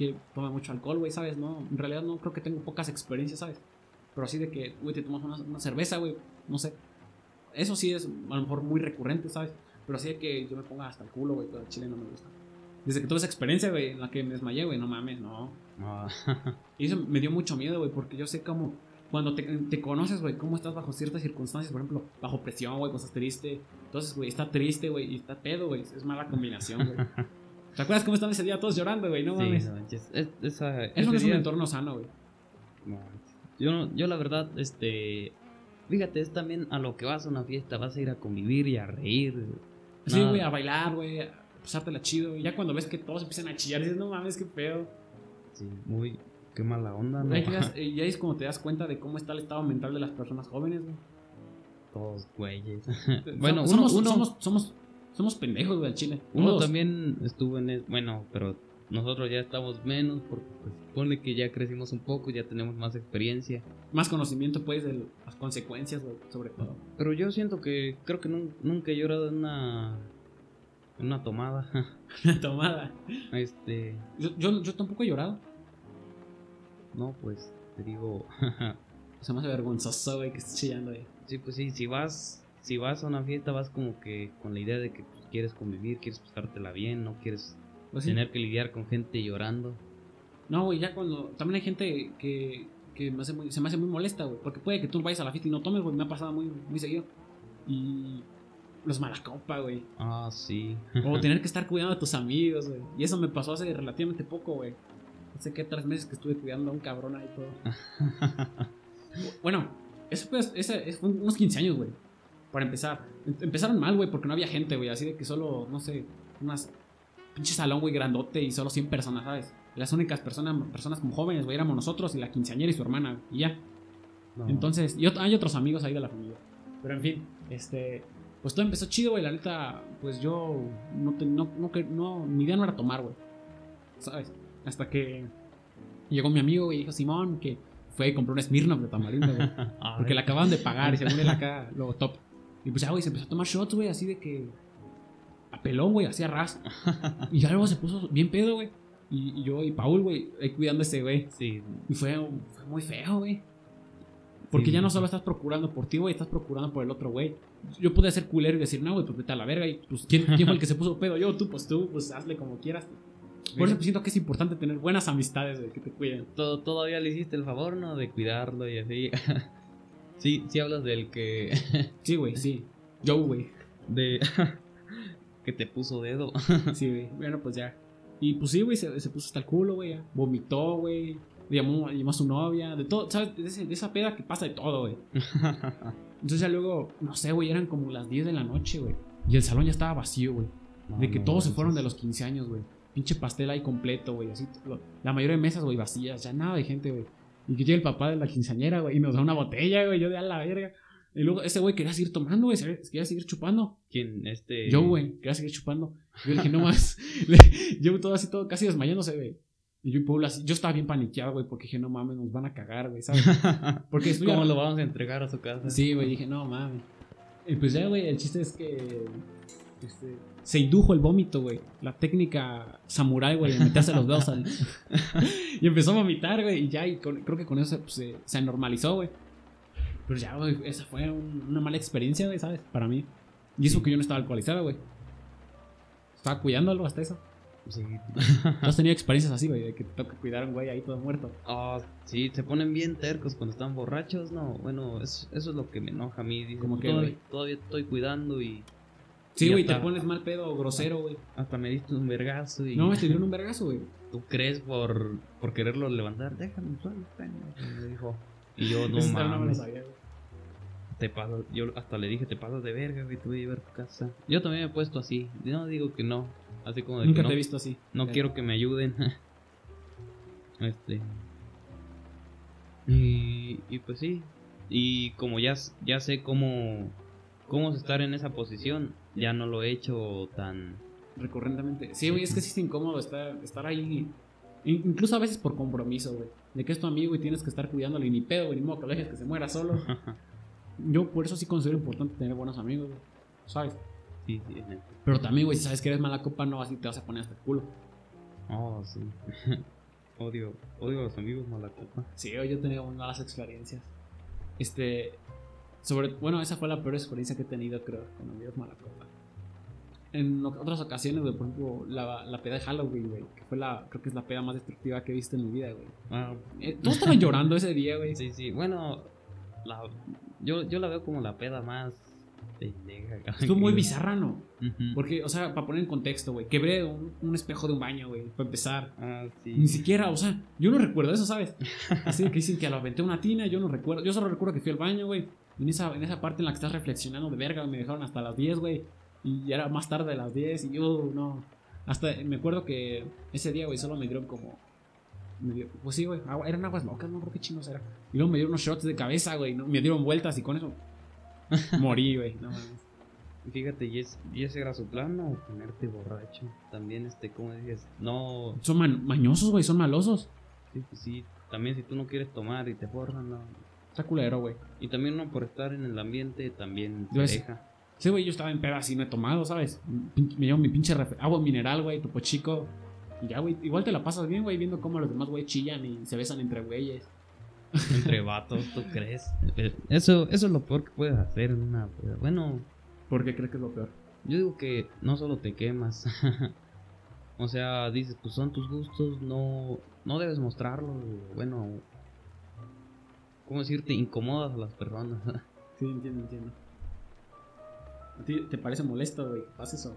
que toma mucho alcohol, güey, ¿sabes? No, en realidad no creo que tengo pocas experiencias, ¿sabes? Pero así de que, güey, te tomas una, una cerveza, güey, no sé. Eso sí es a lo mejor muy recurrente, ¿sabes? Pero así de que yo me ponga hasta el culo, güey, el chile no me gusta. Desde que tuve esa experiencia, güey, en la que me desmayé, güey, no mames, no. Ah, Y eso me dio mucho miedo, güey, porque yo sé cómo, cuando te, te conoces, güey, cómo estás bajo ciertas circunstancias, por ejemplo, bajo presión, güey, cosas triste. Entonces, güey, está triste, güey, y está pedo, güey, es mala combinación, güey. ¿Te acuerdas cómo estaban ese día todos llorando, güey? No sí, mames. no manches. Es, no ese es un entorno sano, güey. No, yo, no- yo la verdad, este, fíjate, es también a lo que vas a una fiesta, vas a ir a convivir y a reír. Sí, No. güey, a bailar, güey, a pasártela chido. Y ya cuando ves que todos empiezan a chillar, dices, no mames, qué pedo. Sí, muy, qué mala onda, ¿no? Ahí y ahí es como te das cuenta de cómo está el estado mental de las personas jóvenes, güey. Todos güeyes. bueno, uno, somos, uno, somos, somos, somos pendejos, güey, al chile. uno Todos. también estuvo en el, bueno, pero nosotros ya estamos menos porque pues pone que ya crecimos un poco, ya tenemos más experiencia. Más conocimiento, pues, de las consecuencias, güey, sobre todo. Pero yo siento que creo que nun- nunca he llorado en una, en una tomada. La tomada. este, Yo, yo, yo tampoco he llorado. No, pues te digo, Se me hace vergonzoso, güey, que estés chillando, güey. Sí, pues sí, si vas, si vas a una fiesta vas como que con la idea de que pues, quieres convivir, quieres pasártela bien, no quieres Pues sí. tener que lidiar con gente llorando. No, güey, ya cuando. También hay gente que, que me hace muy- se me hace muy molesta, güey. Porque puede que tú vayas a la fiesta y no tomes, güey. Me ha pasado muy, muy seguido. Y. Los malacopa, güey. Ah, sí. O tener que estar cuidando a tus amigos, güey. Y eso me pasó hace relativamente poco, güey. Hace que tres meses que estuve cuidando a un cabrón ahí todo. Bueno, eso pues, ese, fue unos 15 años, güey. Para empezar. Em- Empezaron mal, güey, porque no había gente, güey. Así de que solo, no sé, unas pinche salón, güey, grandote y solo 100 personas, ¿sabes? Las únicas personas, personas como jóvenes, güey, éramos nosotros y la quinceañera y su hermana, y ya. No. Entonces, y hay otros amigos ahí de la familia. Pero en fin, este. Pues todo empezó chido, güey. La neta, pues yo no, te- no, no, no, mi idea no era tomar, güey. ¿Sabes? Hasta que llegó mi amigo, y dijo Simón que fue y compró un Smirnoff de tamarindo, güey. Porque la acababan de pagar y según él acá, luego top. Y pues ya, güey, se empezó a tomar shots, güey, así de que. A pelón, güey, así a ras. Y ya luego se puso bien pedo, güey. Y, y yo y Paul, güey, ahí cuidando a ese güey. Sí, Y fue, fue muy feo, güey. Porque Sí. ya no solo estás procurando por ti, güey, estás procurando por el otro, güey. Yo pude ser culero y decir, no, güey, pues vete a la verga. Y pues, ¿quién, quién fue el que se puso pedo? Yo, tú, pues tú, pues hazle como quieras. Por eso siento que es importante tener buenas amistades, güey, que te cuiden. todo, todavía le hiciste el favor, ¿no? De cuidarlo y así. sí, sí hablas del que. Sí, güey, sí. Yo, güey. de. que te puso dedo. Sí, güey. Bueno, pues ya. Y pues sí, güey, se, se puso hasta el culo, güey. Vomitó, güey. Llamó, llamó a su novia. De todo, ¿sabes? De, ese- de esa peda que pasa de todo, güey. Entonces ya luego, no sé, güey, eran como las 10 de la noche, güey. Y el salón ya estaba vacío, güey. De que No, todos se fueron de los 15 años, güey. Pinche pastel ahí completo, güey. Así, la mayoría de mesas, güey, vacías. Ya nada de gente, güey. Y que llega el papá de la quinceañera, güey, y nos da una botella, güey. Yo de a la verga. Y luego ese güey quería seguir tomando, güey. Quería seguir chupando. ¿Quién? Este. Yo, güey, quería seguir chupando. Yo dije, no más. Yo todo así, todo casi desmayándose, güey. Y yo y Paul así. Yo estaba bien paniqueado, güey, porque dije, no mames, nos van a cagar, güey, ¿sabes? Porque estoy ¿Cómo lo vamos a entregar a su casa? Sí, güey, dije, no mames. Y pues ya, güey, el chiste es que. este, se indujo el vómito, güey. La técnica samurai, güey, de meterse los dedos al. y empezó a vomitar, güey. Y ya, y con- creo que con eso pues, se, se normalizó, güey. Pero ya, güey, esa fue un- una mala experiencia, güey, ¿sabes? Para mí. Y eso que yo no estaba alcoholizado, güey. Estaba cuidándolo hasta eso. Sí. ¿Tú has tenido experiencias así, güey? De que te toca cuidar a un güey ahí todo muerto. Ah, sí, se ponen bien tercos cuando están borrachos, no, bueno, eso, eso es lo que me enoja a mí. Dice, ¿Cómo qué, todavía, todavía estoy cuidando y Sí, güey, te pones mal pedo, grosero, güey. hasta me diste un vergazo y No, me te dieron un vergazo, güey. tú crees por, por quererlo levantar, déjame suave, pendejo", me dijo. Y yo, no no mames, te pasas, yo hasta le dije, te pasas de verga, güey, te voy a llevar a tu casa. Yo también me he puesto así, no digo que no, así como de Nunca que te he no, visto así. no quiero que me ayuden. este. Y, y pues sí. Y como ya, ya sé cómo, cómo estar en esa posición, ya no lo he hecho tan... recurrentemente. Sí, güey, es que sí es incómodo estar, estar ahí. In- Incluso a veces por compromiso, güey. De que es tu amigo y tienes que estar cuidándolo y ni pedo, güey, ni modo que lo dejes que se muera solo. Yo por eso sí considero importante tener buenos amigos, güey. ¿Sabes? sí, sí. Pero también, güey, si sabes que eres mala copa, no así te vas a poner hasta el culo. Oh, sí. odio, odio a los amigos mala copa. Sí, yo he tenido malas experiencias. Este. Sobre. Bueno, esa fue la peor experiencia que he tenido, creo, con amigos mala copa. En otras ocasiones, güey, por ejemplo, la, la peda de Halloween, güey, que fue la. Creo que es la peda más destructiva que he visto en mi vida, güey. Ah, Eh, Todos estaban llorando ese día, güey. sí, sí. Bueno, la, yo, yo la veo como la peda más. Estuvo muy bizarra, ¿no? Ujú. Porque, o sea, para poner en contexto, güey, quebré un, un espejo de un baño, güey, para empezar. Ah, sí. Ni siquiera, o sea, yo no recuerdo eso, ¿sabes? Así que dicen que lo aventé una tina, yo no recuerdo. Yo solo recuerdo que fui al baño, güey. En esa, en esa parte en la que estás reflexionando de verga, me dejaron hasta las 10, güey. Y ya era más tarde de las 10 y yo, no. Hasta me acuerdo que ese día, güey, solo me dieron como. me dio- pues sí, güey, agua- eran aguas locas, no creo qué chinos era. Y luego me dieron unos shots de cabeza, güey, ¿no? me dieron vueltas y con eso morí, güey. No mames. Fíjate, y, es, y ese era su plan, ¿no? Ponerte borracho. También, este, ¿cómo dices? No, Son man- mañosos, güey, son malosos. sí, pues sí. También si tú no quieres tomar y te forran, no. Está culero, güey. Y también uno por estar en el ambiente también es- deja. Sí, güey, yo estaba en peda así, no he tomado, ¿sabes? Me llevo mi pinche agua mineral, güey, topo chico. Y ya, güey, igual te la pasas bien, güey, viendo cómo los demás, güey, chillan y se besan entre güeyes. Entre vatos, ¿tú crees? Eh, Eso, eso es lo peor que puedes hacer en una peda. Bueno, ¿Por qué crees que es lo peor? yo digo que no solo te quemas. o sea, dices, pues son tus gustos, no, no debes mostrarlo. Bueno, ¿cómo decirte? Incomodas a las personas. Sí, entiendo, entiendo. ¿A ti te parece molesto, güey, pase eso?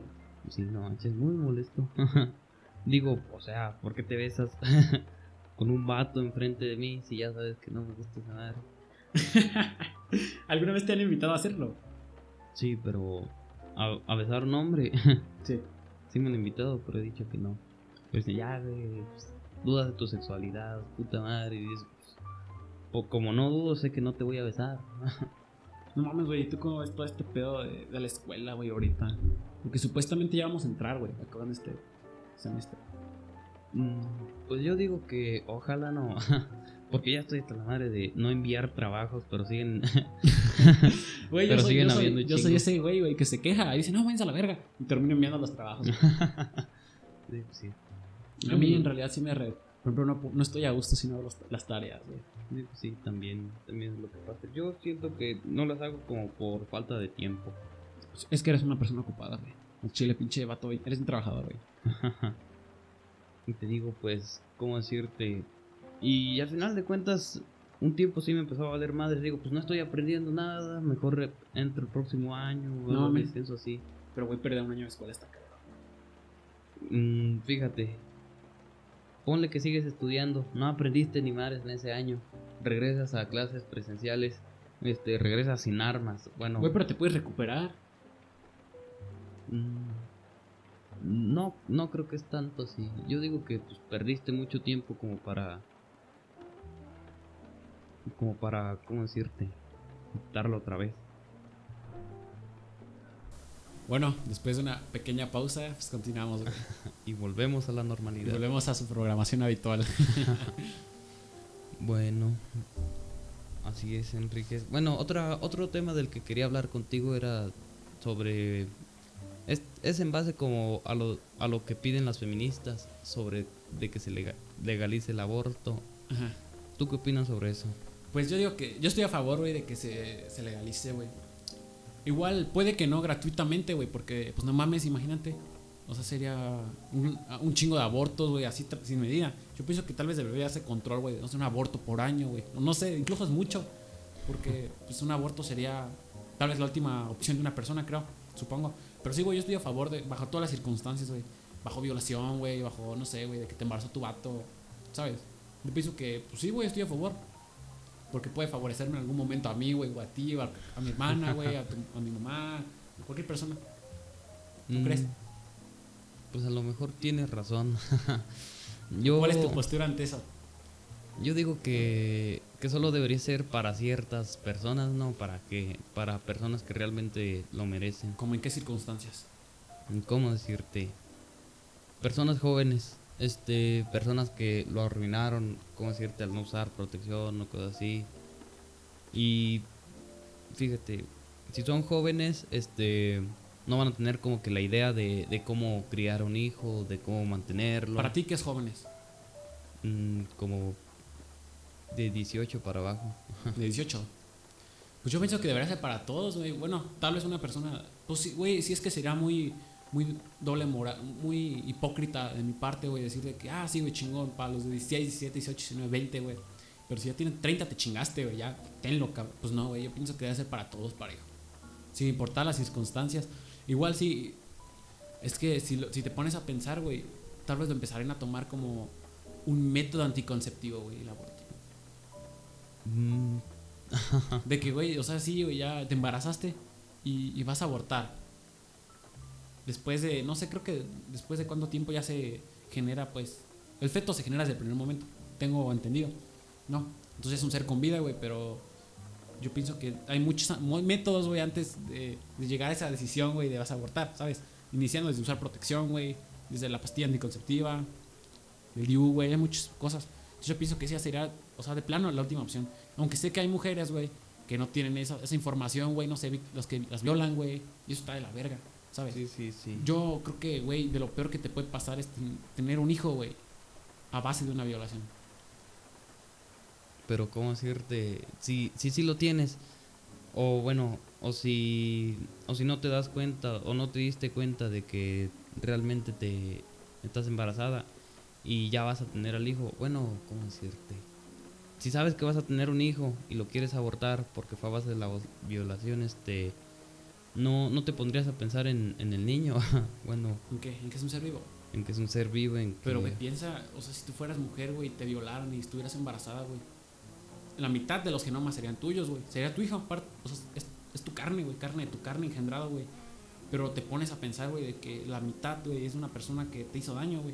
Sí, no, es muy molesto. Digo, o sea, ¿por qué te besas con un vato enfrente de mí si ya sabes que no me gusta esa madre? ¿Alguna vez te han invitado a hacerlo? Sí, pero a, a besar un hombre, Sí. sí me han invitado, pero he dicho que no. Pues ya, güey, pues, dudas de tu sexualidad, puta madre, y dices, pues, o como no dudo, sé que no te voy a besar. No mames, güey, ¿tú cómo ves todo este pedo de, de la escuela, güey, ahorita? Porque supuestamente ya vamos a entrar, güey, acabando este semestre. Mm, Pues yo digo que ojalá no, porque ya estoy hasta la madre de no enviar trabajos, pero siguen... Güey, yo Pero soy, siguen yo soy- yo soy ese güey, güey, que se queja y dice, no, váyanse a la verga. Y termino enviando los trabajos. Sí, pues sí. a mí, en realidad, sí me. Re... Por ejemplo, no, no estoy a gusto si no hago las tareas, güey. Sí, pues también, también es lo que pasa. Yo siento que no las hago como por falta de tiempo. Es que eres una persona ocupada, güey. El chile, pinche vato, güey. Eres un trabajador, güey. y te digo, pues, ¿cómo decirte? Y al final de cuentas, un tiempo sí me empezó a valer madre. Digo, pues no estoy aprendiendo nada, mejor entro el próximo año o No, algo me- eso así. Pero, güey, perder un año de escuela está cabrón. Mm, fíjate, ponle que sigues estudiando, no aprendiste ni madres en ese año, regresas a clases presenciales, este, regresas sin armas. Bueno, Güey, pero te puedes recuperar. Mm, No, no creo que es tanto así. Yo digo que pues, perdiste mucho tiempo como para. Como para, ¿cómo decirte? Darlo otra vez. Bueno, después de una pequeña pausa, pues continuamos. Y volvemos a la Y normalidad. volvemos a su programación habitual. Bueno, así es, Enrique. Bueno, otra, otro tema del que quería hablar contigo era sobre. Es, es en base como a lo, a lo que piden las feministas sobre de que se lega- legalice el aborto. Ajá. ¿Tú qué opinas sobre eso? Pues yo digo que yo estoy a favor, güey, de que se, se legalice, güey. Igual puede que no gratuitamente, güey, porque pues no mames, imagínate. O sea, sería un, chingo de abortos, güey, así sin medida. Yo pienso que tal vez debería hacer control, güey, no sé, un aborto por año, güey. No sé, incluso es mucho, porque pues un aborto sería tal vez la última opción de una persona, creo, supongo. Pero sí, güey, yo estoy a favor de, bajo todas las circunstancias, güey. Bajo violación, güey, bajo, no sé, güey, de que te embarazó tu vato, ¿sabes? Yo pienso que, pues sí, güey, estoy a favor. Porque puede favorecerme en algún momento a mí, güey, o a ti, o a, a mi hermana, güey, a, tu- a mi mamá, a cualquier persona. ¿Tú Mm, crees? Pues a lo mejor tienes razón. yo, ¿Cuál es tu postura ante eso? yo digo que, que solo debería ser para ciertas personas, no para que para personas que realmente lo merecen. ¿Cómo en qué circunstancias? ¿Cómo decirte? Personas jóvenes, este, personas que lo arruinaron, ¿cómo decirte? Al no usar protección o cosas así. Y fíjate, si son jóvenes, este, no van a tener como que la idea de, de cómo criar un hijo, de cómo mantenerlo. Para ti, ¿qué es jóvenes? Mm, como de 18 para abajo. De 18. Pues yo pienso que debería ser para todos, güey. Bueno, tal vez una persona. Pues sí, güey, sí es que sería muy. Muy doble moral, muy hipócrita de mi parte, güey, decir de que, ah, sí, güey, chingón, para los de 16, 17, 18, 19, 20, güey. Pero si ya tienen 30, te chingaste, güey, ya, tenlo, cabrón. Pues no, güey, yo pienso que debe ser para todos parejo. Sin importar las circunstancias. Igual sí, es que si, lo- si te pones a pensar, güey, tal vez lo empezarán a tomar como un método anticonceptivo, güey, el aborto. Mm, De que, güey, o sea, sí, güey, ya te embarazaste y, y vas a abortar. Después de, no sé, creo que después de cuánto tiempo ya se genera, pues, el feto se genera desde el primer momento, tengo entendido, ¿no? Entonces es un ser con vida, güey, pero yo pienso que hay muchos métodos, güey, antes de, de llegar a esa decisión, güey, de vas a abortar, ¿sabes? Iniciando desde usar protección, güey, desde la pastilla anticonceptiva, el DIU, güey, hay muchas cosas. Entonces yo pienso que esa sería, o sea, de plano la última opción. Aunque sé que hay mujeres, güey, que no tienen esa, esa información, güey, no sé, los que las violan, güey, y eso está de la verga, ¿sabes? sí, sí, sí. Yo creo que, güey, de lo peor que te puede pasar es ten- tener un hijo, güey, a base de una violación. pero cómo decirte, si si sí lo tienes o bueno, o si o si no te das cuenta o no te diste cuenta de que realmente te estás embarazada y ya vas a tener al hijo, bueno, cómo decirte. Si sabes que vas a tener un hijo y lo quieres abortar porque fue a base de la violación, este no no te pondrías a pensar en, en el niño, bueno, ¿En qué? ¿En qué es un ser vivo? en que es un ser vivo, en que Pero, güey, piensa, o sea, si tú fueras mujer, güey, te violaran y estuvieras embarazada, güey. La mitad de los genomas serían tuyos, güey. Sería tu hijo, aparte. O sea, es, es tu carne, güey. Carne de tu carne engendrado, güey. Pero te pones a pensar, güey, de que la mitad, güey, es una persona que te hizo daño, güey.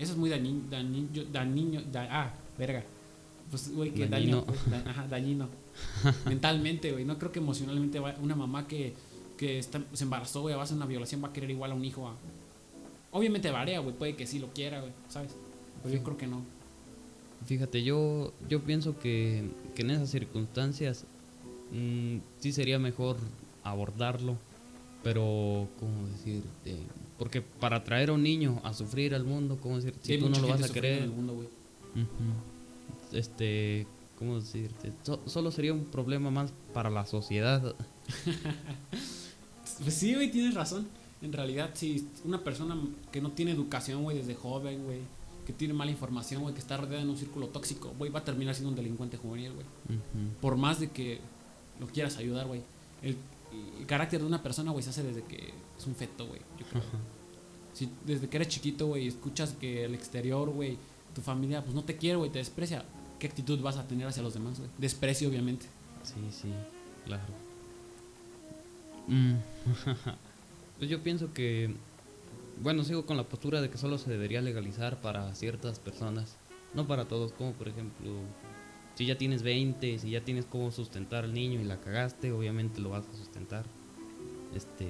Eso es muy dañino, dañino, dañino da- ah, verga. Pues, güey, que Dañino. pues, da- ajá, dañino. Mentalmente, güey. No creo que emocionalmente va- una mamá que, que está- se embarazó, güey, va a hacer una violación, va a querer igual a un hijo. a- Obviamente varía, güey. Puede que sí lo quiera, güey, ¿sabes? Pero yo creo que no. Fíjate, yo, yo pienso que, que en esas circunstancias mm, sí sería mejor abordarlo, pero, ¿cómo decirte? Porque para traer a un niño a sufrir al mundo, ¿cómo decir? Si tú no lo vas a sufriendo en querer, el mundo, güey. este, ¿cómo decirte? So- solo sería un problema más para la sociedad. Pues sí, güey, tienes razón. En realidad, si una persona que no tiene educación, güey, desde joven, güey, que tiene mala información, güey, que está rodeada en un círculo tóxico, güey, va a terminar siendo un delincuente juvenil, güey. Por más de que lo quieras ayudar, güey. El, el carácter de una persona, güey, se hace desde que es un feto, güey, yo creo. Si desde que eres chiquito, güey, escuchas que el exterior, güey, tu familia, pues no te quiere, güey, te desprecia, ¿qué actitud vas a tener hacia los demás, güey? Desprecio, obviamente. Sí, sí, claro. Mm, pues yo pienso que, bueno, sigo con la postura de que solo se debería legalizar para ciertas personas, no para todos, como por ejemplo, si ya tienes 20, si ya tienes cómo sustentar al niño y la cagaste, obviamente lo vas a sustentar. Este,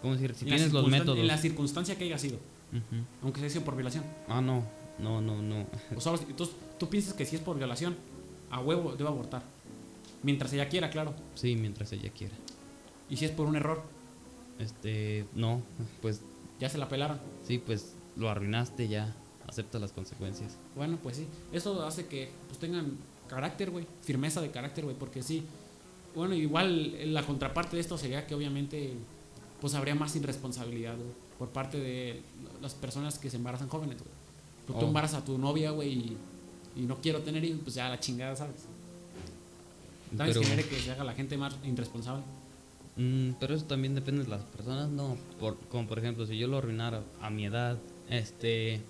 ¿cómo decir? Si En tienes los métodos. En la circunstancia que haya sido, Ujú. aunque haya sido por violación. Ah, no, no, no, no. O sea, entonces tú piensas que si es por violación, a huevo debe abortar. Mientras ella quiera, claro. Sí, mientras ella quiera. Y si es por un error, Este, no, pues ya se la pelaron. sí, pues lo arruinaste ya, acepta las consecuencias. Bueno, pues sí. Eso hace que pues, tengan carácter, güey. Firmeza de carácter, güey. Porque sí. Bueno, igual eh, la contraparte de esto sería que obviamente pues habría más irresponsabilidad, güey. Por parte de las personas que se embarazan jóvenes, güey. Tú Oh. embarazas a tu novia, güey, y, y no quiero tener hijos, pues ya la chingada, ¿sabes? También Pero- genere que se haga la gente más irresponsable. Mm, pero eso también depende de las personas, no. Por, como por ejemplo, si yo lo arruinara a mi edad, este,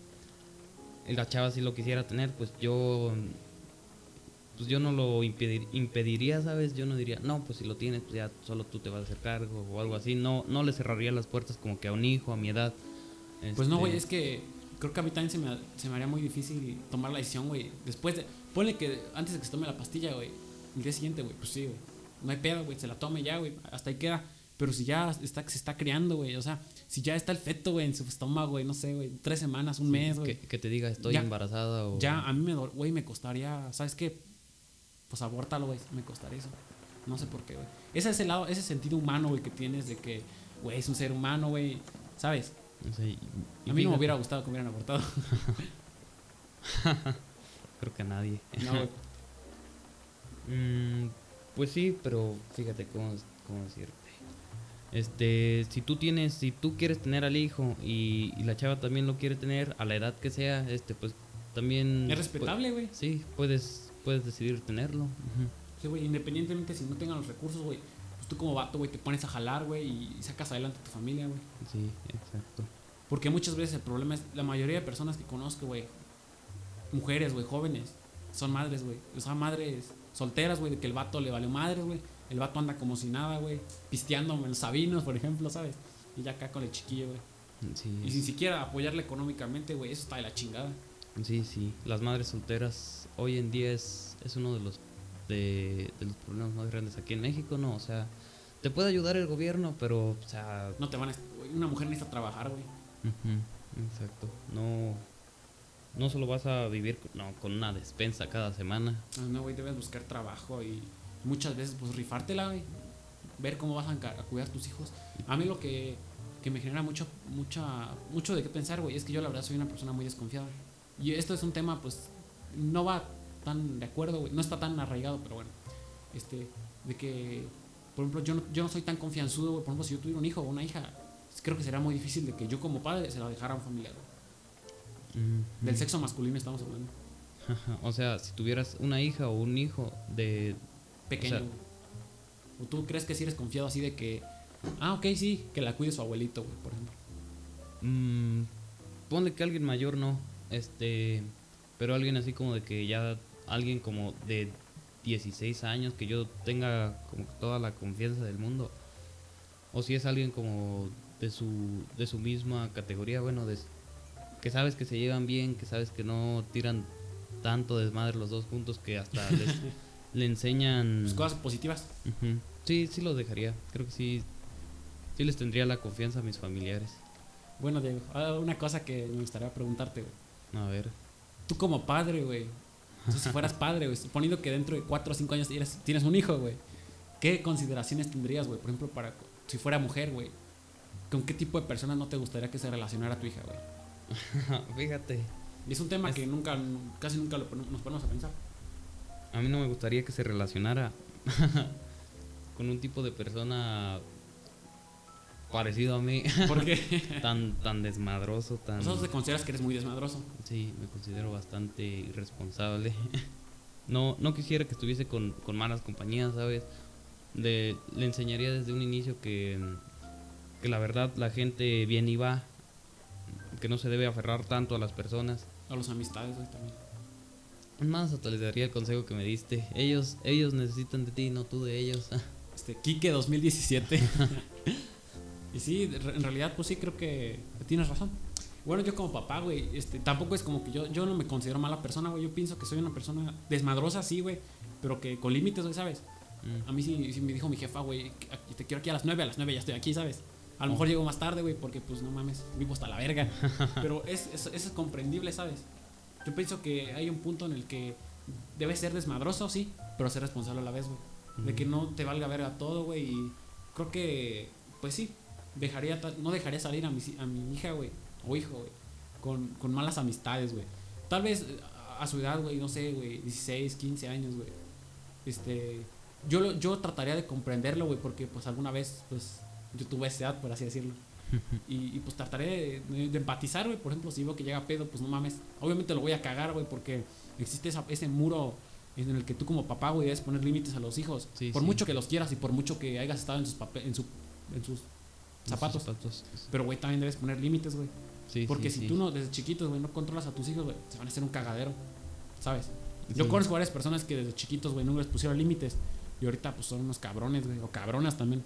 la chava si lo quisiera tener, pues yo, pues yo no lo impedir- impediría, ¿sabes? Yo no diría, no, pues si lo tienes, pues ya solo tú te vas a hacer cargo o algo así. No, no le cerraría las puertas como que a un hijo a mi edad. Pues no, Este, güey, es que creo que a mí también se me, se me haría muy difícil tomar la decisión, güey. Después de. Ponle que antes de que se tome la pastilla, güey. El día siguiente, güey, pues sí, güey. No hay pedo, güey. Se la tome ya, güey. Hasta ahí queda. Pero si ya está, se está criando, güey. O sea, si ya está el feto, güey, en su estómago, güey, no sé, güey. Tres semanas, un sí, mes, güey. que, que te diga estoy Ya- embarazada o... Ya, a mí me, güey, me costaría, ¿sabes qué? Pues abórtalo, güey, me costaría eso. No sé por qué, güey. Ese es el lado, ese sentido humano, güey, que tienes de que, güey, es un ser humano, güey, ¿sabes? Y- y A mí no me hubiera gustado que hubieran abortado. Creo que a nadie. No. Mm, pues sí, pero fíjate cómo, cómo decirte. Este, si tú tienes, si tú quieres tener al hijo y, y la chava también lo quiere tener a la edad que sea, este, pues también Es respetable, güey. pu- sí, puedes, puedes decidir tenerlo. ujú. Sí, güey, independientemente si no tengan los recursos, güey, tú como vato, güey, te pones a jalar, güey, y sacas adelante a tu familia, güey. Sí, exacto. Porque muchas veces el problema es, la mayoría de personas que conozco, güey, mujeres, güey, jóvenes, son madres, güey. O sea, madres solteras, güey, de que el vato le valió madres, güey. El vato anda como si nada, güey, pisteando en los sabinos, por ejemplo, ¿sabes? Y ya acá con el chiquillo, güey. Sí, Y sin siquiera apoyarle económicamente, güey, eso está de la chingada. sí, sí. Las madres solteras hoy en día es, es uno de los de, de los problemas más grandes aquí en México, ¿no? O sea, te puede ayudar el gobierno, pero, o sea, No te van a... Una mujer necesita trabajar, güey. Ujú, Exacto. No, no solo vas a vivir con, no, con una despensa cada semana. Ah, No, güey, debes buscar trabajo y muchas veces, pues, rifártela, güey. Ver cómo vas a, a cuidar tus hijos. A mí lo que, que me genera mucho, mucha, mucho de qué pensar, güey, es que yo la verdad soy una persona muy desconfiada. Y esto es un tema, pues, no va tan de acuerdo, güey. No está tan arraigado, pero bueno. Este, de que, por ejemplo, yo no, yo no soy tan confianzudo, güey. Por ejemplo, si yo tuviera un hijo o una hija, creo que será muy difícil de que yo como padre se la dejara a un familiar. Ujú. Del sexo masculino estamos hablando. O sea, si tuvieras una hija o un hijo de... pequeño. O sea- güey. O, tú crees que si eres confiado así de que, ah, ok, sí, que la cuide su abuelito, güey, por ejemplo. mm, ponle que alguien mayor no, este, pero alguien así como de que ya alguien como de 16 años que yo tenga como toda la confianza del mundo. O si es alguien como de su de su misma categoría, bueno, de que sabes que se llevan bien, que sabes que no tiran tanto desmadre los dos juntos que hasta les, le enseñan Pues cosas positivas. Ujú. Sí, sí los dejaría. Creo que sí. Sí les tendría la confianza a mis familiares. Bueno, Diego, ah, una cosa que me gustaría preguntarte, güey. A ver. Tú como padre, güey. Sea, si fueras padre, güey, suponiendo que dentro de 4 o 5 años tienes, tienes un hijo, güey. ¿Qué consideraciones tendrías, güey? Por ejemplo, para si fuera mujer, güey. ¿Con qué tipo de personas no te gustaría que se relacionara tu hija, güey? Fíjate. Y es un tema Es- que nunca, casi nunca lo nos ponemos a pensar. A mí no me gustaría que se relacionara con un tipo de persona parecido a mí. Porque tan, tan desmadroso, tan... nosotros te consideras que eres muy desmadroso. Sí, me considero bastante irresponsable. No, no quisiera que estuviese con, con malas compañías, ¿sabes? Le, le enseñaría desde un inicio que, que la verdad la gente bien iba, que no se debe aferrar tanto a las personas. A las amistades, güey, también. Más, hasta les daría el consejo que me diste. Ellos, ellos necesitan de ti, no tú de ellos. Este, Kike 2017. Y sí, en realidad, pues sí, creo que tienes razón. Bueno, yo como papá, güey, este, tampoco es como que yo, yo no me considero mala persona, güey. Yo pienso que soy una persona desmadrosa, sí, güey, pero que con límites, güey, ¿sabes? Mm. A mí sí, sí me dijo mi jefa, güey, te quiero aquí a las 9, a las 9 ya estoy aquí, ¿sabes? A lo mejor llego más tarde, güey, porque pues no mames, vivo hasta la verga. Pero es, es, es comprendible, ¿sabes? Yo pienso que hay un punto en el que debes ser desmadroso, sí, pero ser responsable a la vez, güey. De que no te valga verga todo, güey. Y creo que, pues sí, dejaría, no dejaría salir a mi, a mi hija, güey, o hijo, güey, con, con malas amistades, güey. Tal vez a su edad, güey, no sé, güey, 16, 15 años, güey. Este, yo, yo trataría de comprenderlo, güey, porque pues alguna vez, pues, yo tuve esa edad, por así decirlo. Y, y, pues trataré de, de empatizar, güey. Por ejemplo, si veo que llega pedo, pues no mames. Obviamente lo voy a cagar, güey, porque existe esa- ese muro en el que tú como papá, güey, debes poner límites a los hijos. Sí, por sí. mucho que los quieras y por mucho que hayas estado en sus, en su, en sus zapatos. zapatos. Pero, güey, también debes poner límites, güey. Sí, Porque sí, si sí. tú no, desde chiquitos, güey, no controlas a tus hijos, güey, se van a hacer un cagadero. ¿Sabes? Yo conozco varias personas que desde chiquitos, güey, no les pusieron límites. Y ahorita, pues son unos cabrones, güey, o cabronas también.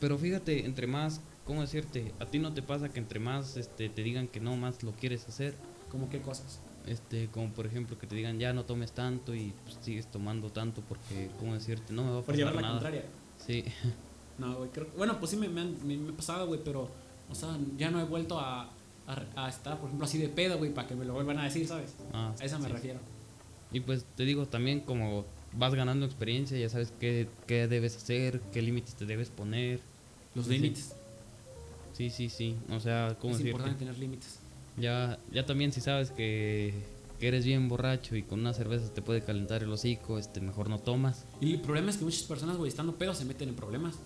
Pero fíjate, entre más, ¿cómo decirte? A ti no te pasa que entre más este, te digan que no, más lo quieres hacer. Como qué cosas. Este, como por ejemplo que te digan ya no tomes tanto y pues, sigues tomando tanto porque, ¿cómo decirte? No me va a Por llevar pasar la nada. contraria. Sí, No, güey, creo Bueno, pues sí me, me, han- me- me güey, pero, o sea, ya no he vuelto a, a, a estar, por ejemplo, así de pedo, güey, para que me lo vuelvan a decir, ¿sabes? Ah, A eso me sí. refiero. Y pues te digo, también como vas ganando experiencia, ya sabes qué, qué debes hacer, qué límites te debes poner. Los Sí, límites. Sí, sí, sí. O sea, ¿cómo Es decirte? importante tener límites. Ya, ya también si sabes que, que eres bien borracho y con una cerveza te puede calentar el hocico, este, mejor no tomas. Y el problema es que muchas personas, güey, estando pedos se meten en problemas.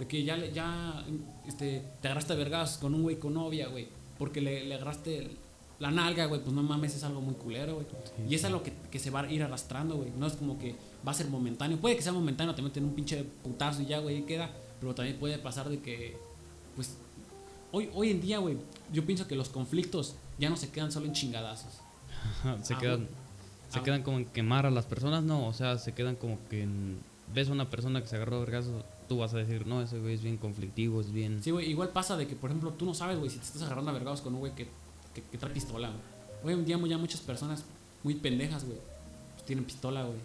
De que ya, ya este, te agarraste a vergas con un güey con novia, güey. Porque le, le agarraste la nalga, güey. Pues no mames, es algo muy culero, güey. y es algo que, que se va a ir arrastrando, güey. No es como que va a ser momentáneo. Puede que sea momentáneo, te meten un pinche putazo y ya, güey, y queda. Pero también puede pasar de que, pues, hoy, hoy en día, güey, yo pienso que los conflictos ya no se quedan solo en chingadazos. se Ah, quedan, se Ah. quedan como en quemar a las personas, no, o sea, se quedan como que en- ves a una persona que se agarró a vergazos, tú vas a decir, no, ese güey es bien conflictivo, es bien... Sí, güey, igual pasa de que, por ejemplo, tú no sabes, güey, si te estás agarrando a vergados con un güey que, que, que trae pistola, güey. Hoy en día ya muchas personas muy pendejas, güey, pues tienen pistola, güey.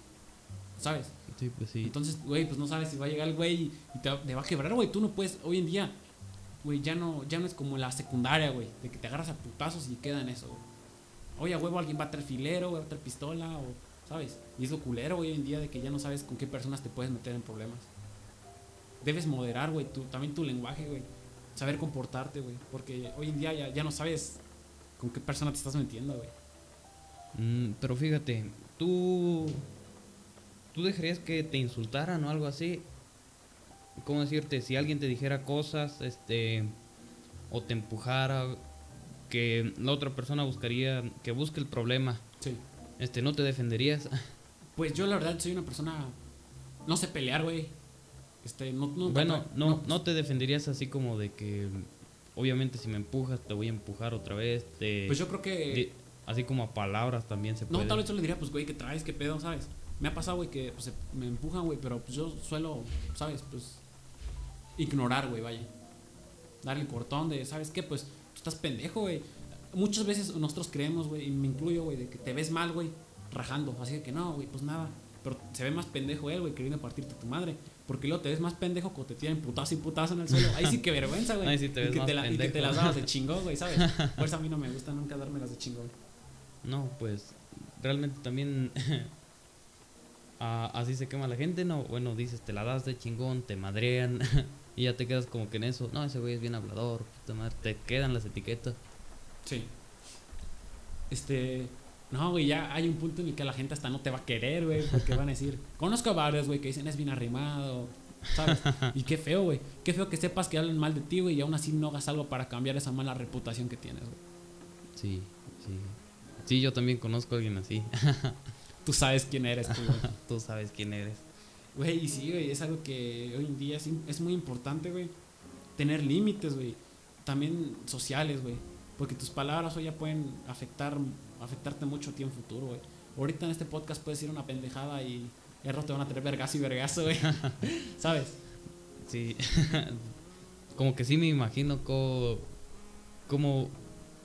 ¿Sabes? Sí, pues sí. Entonces, güey, pues no sabes si va a llegar el güey y te, va- te va a quebrar, güey. Tú no puedes, hoy en día, güey, ya no, ya no es como la secundaria, güey, de que te agarras a putazos y queda en eso, güey. Oye, a huevo, alguien va a traer filero, güey, va a traer pistola, o, ¿sabes? Y es lo culero, güey, hoy en día de que ya no sabes con qué personas te puedes meter en problemas. Debes moderar, güey, tu, también tu lenguaje, güey. Saber comportarte, güey. Porque hoy en día ya, ya no sabes con qué persona te estás metiendo, güey. Mm, pero fíjate, tú... ¿Tú dejarías que te insultaran o algo así? ¿Cómo decirte? Si alguien te dijera cosas, este... O te empujara, que la otra persona buscaría, que busque el problema, Sí. este, ¿no te defenderías? Pues yo, la verdad, soy una persona. No sé pelear, güey. Este, no, no, Bueno, no, no te defenderías así como de que, obviamente si me empujas te voy a empujar otra vez, te... Pues yo creo que. así como a palabras también se No, puede. tal vez yo le diría, pues, güey, ¿qué traes? ¿Qué pedo? ¿Sabes? Me ha pasado, güey, que pues, me empujan, güey, pero pues yo suelo, ¿sabes? Pues ignorar, güey, vaya. dar el cortón de, ¿sabes qué? Pues tú estás pendejo, güey. Muchas veces nosotros creemos, güey, y me incluyo, güey, de que te ves mal, güey, rajando. Así que no, güey, pues nada. Pero se ve más pendejo él, güey, que viene a partirte tu madre. Porque luego te ves más pendejo cuando te tiran putazo y putazo en el suelo. Ahí sí que vergüenza, güey. Ahí sí te ves y que más te la- y que te pendejo. las dabas de chingón, güey, ¿sabes? Por eso a mí no me gusta nunca darme las de chingón. No, pues realmente también así se quema la gente, ¿no? Bueno, dices, te la das de chingón, te madrean y ya te quedas como que en eso. No, ese güey es bien hablador, puta madre, te quedan las etiquetas. Sí. Este. No, güey, ya hay un punto en el que la gente hasta no te va a querer, güey, porque van a decir. Conozco a varios, güey, que dicen es bien arrimado, ¿sabes? Y qué feo, güey. Qué feo que sepas que hablan mal de ti, güey, y aún así no hagas algo para cambiar esa mala reputación que tienes, güey. Sí, sí. Sí, yo también conozco a alguien así. Tú sabes quién eres, tú, güey. Tú sabes quién eres. Güey, y sí, güey, es algo que hoy en día es, es muy importante, güey. Tener límites, güey. También sociales, güey. Porque tus palabras hoy ya pueden afectar, afectarte mucho a ti en futuro, güey. Ahorita en este podcast puedes decir una pendejada y erro te van a tener vergazo y vergazo, güey. ¿Sabes? Sí. como que sí me imagino cómo, cómo,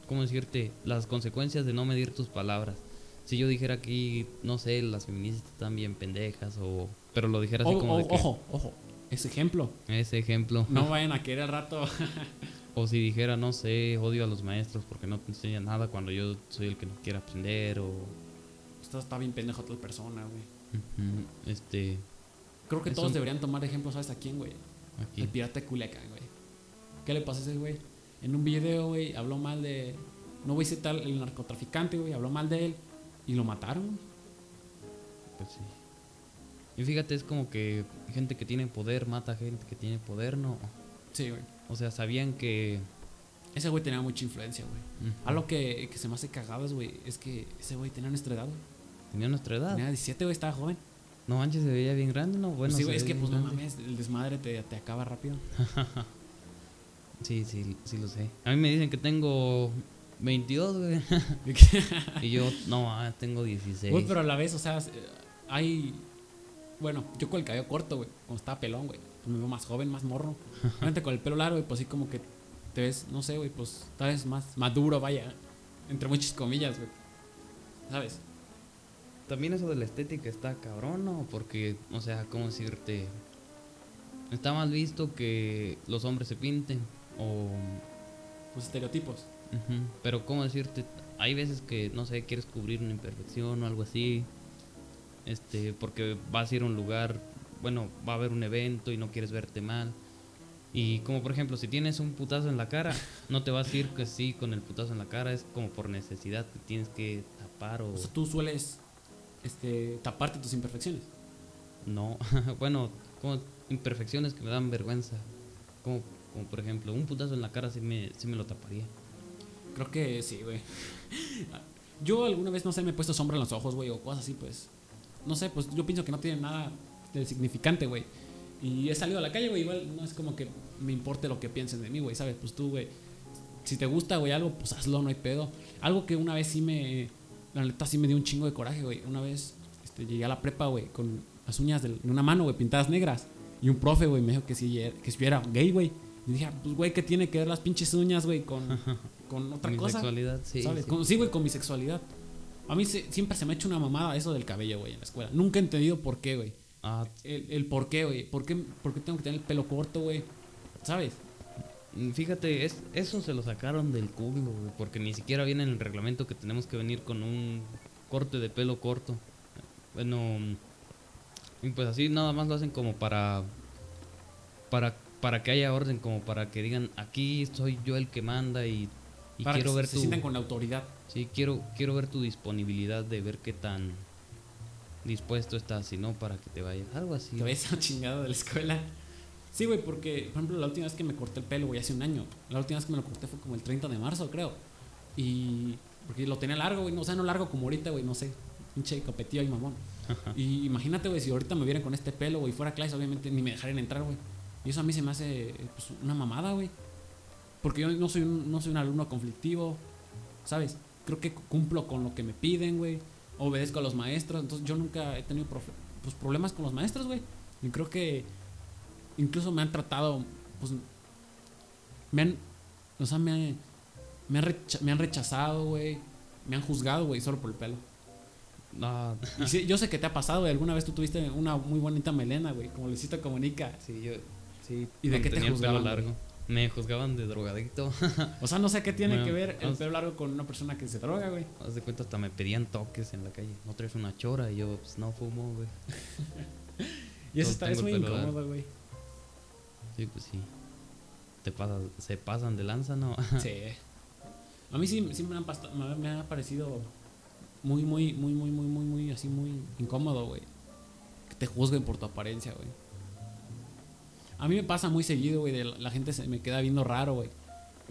cómo decirte las consecuencias de no medir tus palabras. Si yo dijera aquí, no sé, las feministas están bien pendejas o... Pero lo dijera así O- como o- de que... ojo, ojo. Ese ejemplo. Ese ejemplo. No vayan a querer al rato. O si dijera, no sé, odio a los maestros porque no te enseñan nada cuando yo soy el que no quiere aprender o... Esto está bien pendejo a otra persona, güey. Este... Creo que todos deberían tomar ejemplo, ¿sabes a quién, güey? El pirata de Culiacán, güey. ¿Qué le pasó a ese güey? En un video, güey, habló mal de. No voy a citar el narcotraficante, güey, habló mal de él y lo mataron. Pues sí. Y fíjate, es como que gente que tiene poder mata gente que tiene poder, ¿no? Sí, güey. O sea, sabían que... Ese güey tenía mucha influencia, güey. ujú, Algo que, que se me hace cagado es, güey, es que ese güey tenía nuestra edad, güey. Tenía nuestra edad. Tenía 17, güey, estaba joven. No manches, se veía bien grande, ¿no? Bueno, sí, güey, es que, pues, no mames, el desmadre te, te acaba rápido. Sí, sí, sí lo sé. A mí me dicen que tengo 22, güey. y yo, no, ah, tengo 16. Güey, pero a la vez, o sea, hay. Bueno, yo con el cabello corto, güey, cuando estaba pelón, güey, pues me veo más joven, más morro. Obviamente con el pelo largo, güey, pues sí, como que te ves, no sé, güey, pues tal vez más maduro, vaya, entre muchas comillas, güey. ¿Sabes? También eso de la estética está cabrón, ¿no? Porque, o sea, ¿cómo decirte? Está mal visto que los hombres se pinten o... Los estereotipos. Pero, ¿cómo decirte? Hay veces que, no sé, quieres cubrir una imperfección o algo así. Este, porque vas a ir a un lugar, bueno, va a haber un evento y no quieres verte mal. Y como por ejemplo, si tienes un putazo en la cara, no te vas a ir que sí con el putazo en la cara, es como por necesidad que tienes que tapar o O sea, tú sueles este, taparte tus imperfecciones. no. bueno, como imperfecciones que me dan vergüenza. Como, como por ejemplo, un putazo en la cara sí me, sí me lo taparía. Creo que sí, güey. Yo alguna vez, no sé, me he puesto sombra en los ojos, güey, o cosas así, pues. No sé, pues yo pienso que no tiene nada de significante, güey. Y he salido a la calle, güey, igual no es como que me importe lo que piensen de mí, güey, ¿sabes? Pues tú, güey, si te gusta, güey, algo, pues hazlo, no hay pedo. Algo que una vez sí me, la neta sí me dio un chingo de coraje, güey. Una vez este, llegué a la prepa, güey, con las uñas de una mano, güey, pintadas negras. Y un profe, güey, me dijo que si, que si era gay, güey. Y dije, ah, pues, güey, ¿qué tiene que ver las pinches uñas, güey, con, con otra Mi cosa? sexualidad, sí. ¿Sabes? sí. Con- Sí, güey, con mi sexualidad. A mí se- siempre se me ha hecho una mamada eso del cabello, güey, en la escuela. Nunca he entendido por qué, güey. Ah, El, el por qué, güey. ¿Por qué, ¿Por qué tengo que tener el pelo corto, güey? ¿Sabes? Mm, Fíjate, es, eso se lo sacaron del culo, güey, porque ni siquiera viene en el reglamento que tenemos que venir con un corte de pelo corto. Bueno, y pues así nada más lo hacen como para, para, para que haya orden, como para que digan, aquí soy yo el que manda y, y Para quiero que ver se tu, sientan con la autoridad. sí, quiero, quiero ver tu disponibilidad de ver qué tan dispuesto estás, si no, para que te vayas, algo así. Te ves a chingada de la escuela. Sí, güey, porque, por ejemplo, la última vez que me corté el pelo, güey, hace un año. La última vez que me lo corté fue como el 30 de marzo, creo. Y. Porque lo tenía largo, güey. No, o sea, no largo como ahorita, güey, no sé. Pinche copetillo y mamón. y imagínate, güey, si ahorita me vieran con este pelo, güey, fuera a clase, obviamente ni me dejarían entrar, güey. Y eso a mí se me hace pues, una mamada, güey. Porque yo no soy, un, no soy un alumno conflictivo, ¿sabes? Creo que cumplo con lo que me piden, güey. Obedezco a los maestros. Entonces yo nunca he tenido pues, problemas con los maestros, güey. Y creo que incluso me han tratado, pues, me han, o sea, me, me, han, recha- me han rechazado, güey. Me han juzgado, güey, solo por el pelo. No, Y sí, yo sé que te ha pasado, güey. Alguna vez tú tuviste una muy bonita melena, güey, como Luisito Comunica. sí, yo. Sí, ¿Y de qué te juzgaban, largo. Me juzgaban de drogadicto. O sea, no sé qué tiene Bueno, que ver el pelo largo con una persona que se droga, güey. Haz de cuenta, hasta me pedían toques en la calle. No traes una chora y yo, pues no fumo, güey. Y eso está, es muy incómodo, güey. Sí, pues sí. Te pasa, se pasan de lanza, ¿no? Sí. A mí sí, sí me, han me ha parecido muy, muy, muy, muy, muy, muy, muy, así, muy incómodo, güey. Que te juzguen por tu apariencia, güey. A mí me pasa muy seguido, güey, de la, la gente se me queda viendo raro, güey.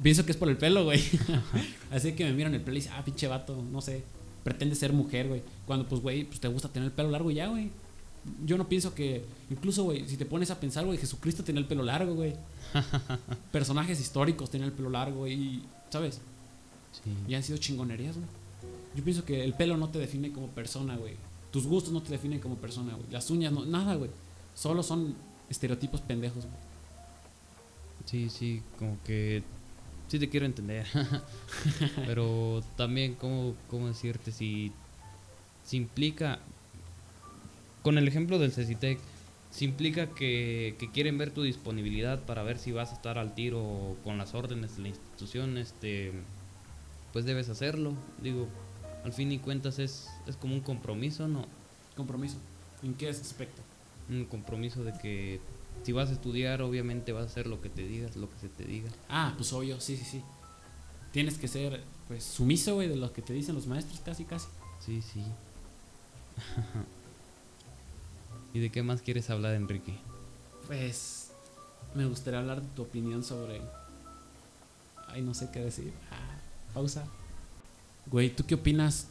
Pienso que es por el pelo, güey. así que me miran el pelo y dicen, ah, pinche vato, no sé, pretende ser mujer, güey. Cuando, pues, güey, pues te gusta tener el pelo largo ya, güey. Yo no pienso que, incluso, güey, si te pones a pensar, güey, Jesucristo tenía el pelo largo, güey. Personajes históricos tenían el pelo largo, güey, y, ¿sabes? Sí. Y han sido chingonerías, güey. Yo pienso que el pelo no te define como persona, güey. Tus gustos no te definen como persona, güey. Las uñas, no, nada, güey. Solo son estereotipos pendejos, güey. Sí, sí, como que sí te quiero entender. Pero también, ¿cómo, cómo decirte? Si, si implica, con el ejemplo del CECITEC, si implica que, que quieren ver tu disponibilidad para ver si vas a estar al tiro con las órdenes de la institución, este, pues debes hacerlo. Digo, al fin y cuentas es, es como un compromiso, ¿no? Compromiso. ¿En qué aspecto? Un compromiso de que si vas a estudiar, obviamente vas a hacer lo que te digas, lo que se te diga. Ah, pues obvio, sí, sí, sí. Tienes que ser, pues, sumiso, güey, de lo que te dicen los maestros, casi, casi. Sí, sí. ¿Y de qué más quieres hablar, Enrique? Pues, me gustaría hablar de tu opinión sobre... Ay, no sé qué decir. Ah, pausa. Güey, ¿tú qué opinas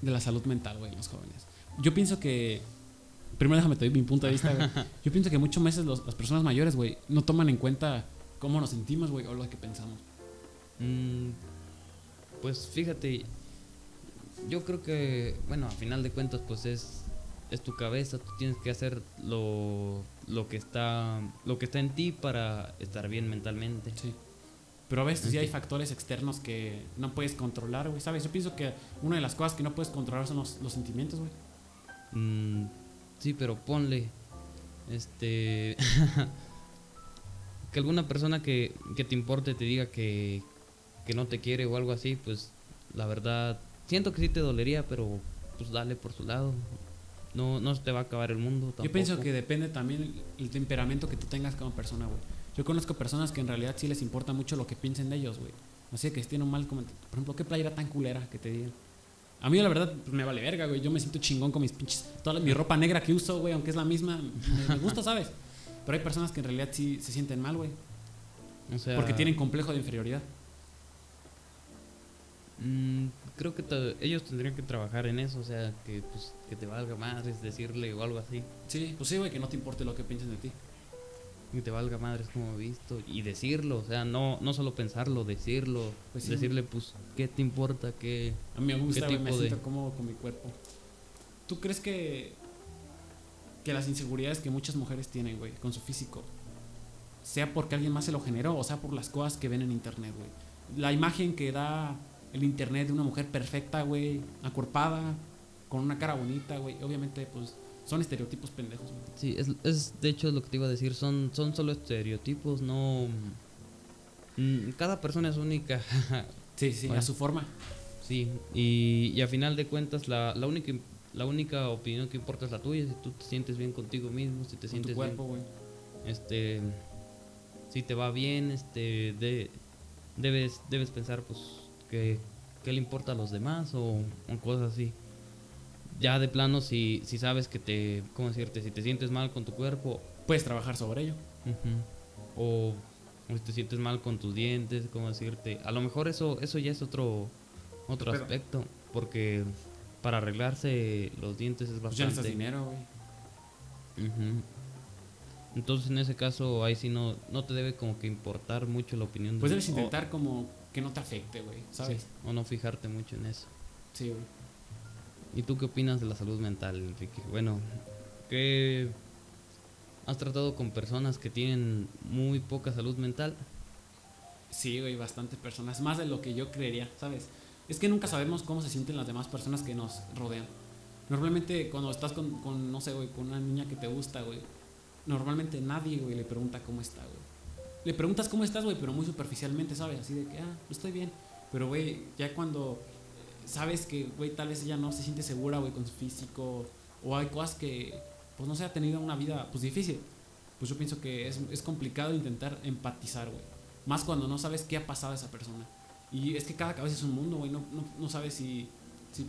de la salud mental, güey, en los jóvenes? Yo pienso que... Primero déjame te doy mi punto de vista, güey. Yo pienso que muchas veces los- las personas mayores, güey, no toman en cuenta cómo nos sentimos, güey, o lo que pensamos. Mm, pues fíjate, yo creo que, bueno, a final de cuentas, pues es, es tu cabeza, tú tienes que hacer lo, lo, que está, lo que está en ti para estar bien mentalmente. Sí. Pero a veces sí hay factores externos que no puedes controlar, güey, ¿sabes? Yo pienso que una de las cosas que no puedes controlar son los, los sentimientos, güey. Mm, sí, pero ponle, este, que alguna persona que, que te importe te diga que, que no te quiere o algo así, pues la verdad, siento que sí te dolería, pero pues dale por su lado. No, no se te va a acabar el mundo. Tampoco. Yo pienso que depende también el, temperamento que tú tengas como persona, güey. Yo conozco personas que en realidad sí les importa mucho lo que piensen de ellos, güey. Así que si tienen un mal comentario. Por ejemplo, ¿qué playera tan culera que te digan? A mí la verdad pues, me vale verga, güey. Yo me siento chingón con mis pinches... Toda la- mi ropa negra que uso, güey, aunque es la misma, me, me gusta, ¿sabes? Pero hay personas que en realidad sí se sienten mal, güey. O sea, Porque tienen complejo de inferioridad. mm, creo que ellos tendrían que trabajar en eso, o sea, que, pues, que te valga madres decirle o algo así. Sí, pues sí, güey, que no te importe lo que piensen de ti. Que te valga madres como he visto. Y decirlo, o sea, no, no solo pensarlo, decirlo. Pues sí. decirle, pues, ¿qué te importa? ¿Qué, A mí me gusta, ¿Qué güey, me tipo de- siento cómodo con mi cuerpo. ¿Tú crees que, que las inseguridades que muchas mujeres tienen, güey, con su físico, sea porque alguien más se lo generó o sea por las cosas que ven en internet, güey? La imagen que da el internet de una mujer perfecta, güey, acuerpada, con una cara bonita, güey, obviamente, pues, son estereotipos pendejos, güey. Sí, es, es de hecho lo que te iba a decir, son, son solo estereotipos, no... mm, Cada persona es única, Sí, sí, a su forma. sí, y, y a final de cuentas la, la, única, la única opinión que importa es la tuya, si tú te sientes bien contigo mismo, si te Con sientes tu cuerpo, güey. bien, este, si te va bien, este, de, debes, debes pensar pues que, qué le importa a los demás o, o cosas así. Ya de plano, si, si sabes que te, ¿cómo decirte? Si te sientes mal con tu cuerpo, Puedes trabajar sobre ello. O, o si te sientes mal con tus dientes, ¿cómo decirte? A lo mejor eso, eso ya es otro, otro Pero- aspecto, porque para arreglarse los dientes es Pues ya bastante. dinero, güey. Ujú. Entonces en ese caso ahí sí no, no te debe como que importar mucho la opinión Pues de debes o- intentar como que no te afecte, güey, ¿sabes? sí, o no fijarte mucho en eso. Sí, güey. ¿Y tú qué opinas de la salud mental, Enrique? Bueno, ¿qué has tratado con personas que tienen muy poca salud mental? Sí, güey, bastantes personas. Más de lo que yo creería, ¿sabes? Es que nunca sabemos cómo se sienten las demás personas que nos rodean. Normalmente cuando estás con, con no sé, güey, con una niña que te gusta, güey, normalmente nadie, güey, le pregunta cómo está, güey. Le preguntas cómo estás, güey, pero muy superficialmente, ¿sabes? Así de que, ah, estoy bien. Pero, güey, ya cuando sabes que, güey, tal vez ella no se siente segura, güey, con su físico, o hay cosas que, pues no sé, ha tenido una vida, pues difícil, pues yo pienso que es, es complicado intentar empatizar, güey. Más cuando no sabes qué ha pasado a esa persona. Y es que cada cabeza es un mundo, güey. No, no, no sabes si, si,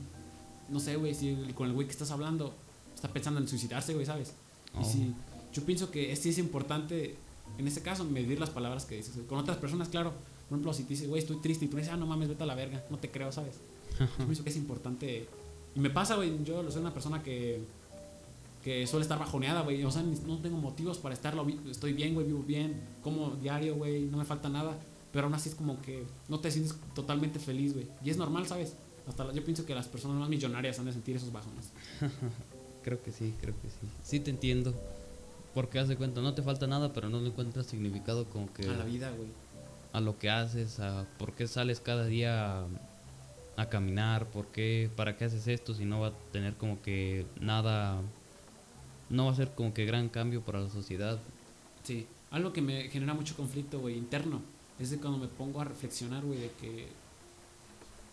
no sé, güey, si con el güey que estás hablando está pensando en suicidarse, güey, ¿sabes? Y Oh. si, yo pienso que sí es importante, en este caso, medir las palabras que dices. Con otras personas, claro. Por ejemplo, si te dice, güey, estoy triste y tú dices, ah, no mames, vete a la verga. No te creo, ¿sabes? Yo pienso que es importante. Y me pasa, güey, yo soy una persona que, que suele estar bajoneada, güey. O sea, no tengo motivos para estarlo. Estoy bien, güey, vivo bien. Como diario, güey, no me falta nada. Pero aún así es como que no te sientes totalmente feliz, güey. Y es normal, ¿sabes? Hasta la- yo pienso que las personas más millonarias han de sentir esos bajones. Creo que sí, creo que sí. Sí te entiendo. Porque haz de cuenta, no te falta nada, pero no le encuentras significado como que A la vida, güey. a lo que haces, a por qué sales cada día a, caminar, por qué, para qué haces esto si no va a tener como que nada, no va a ser como que gran cambio para la sociedad. Sí. Algo que me genera mucho conflicto, güey, interno. Es de cuando me pongo a reflexionar, güey, de que.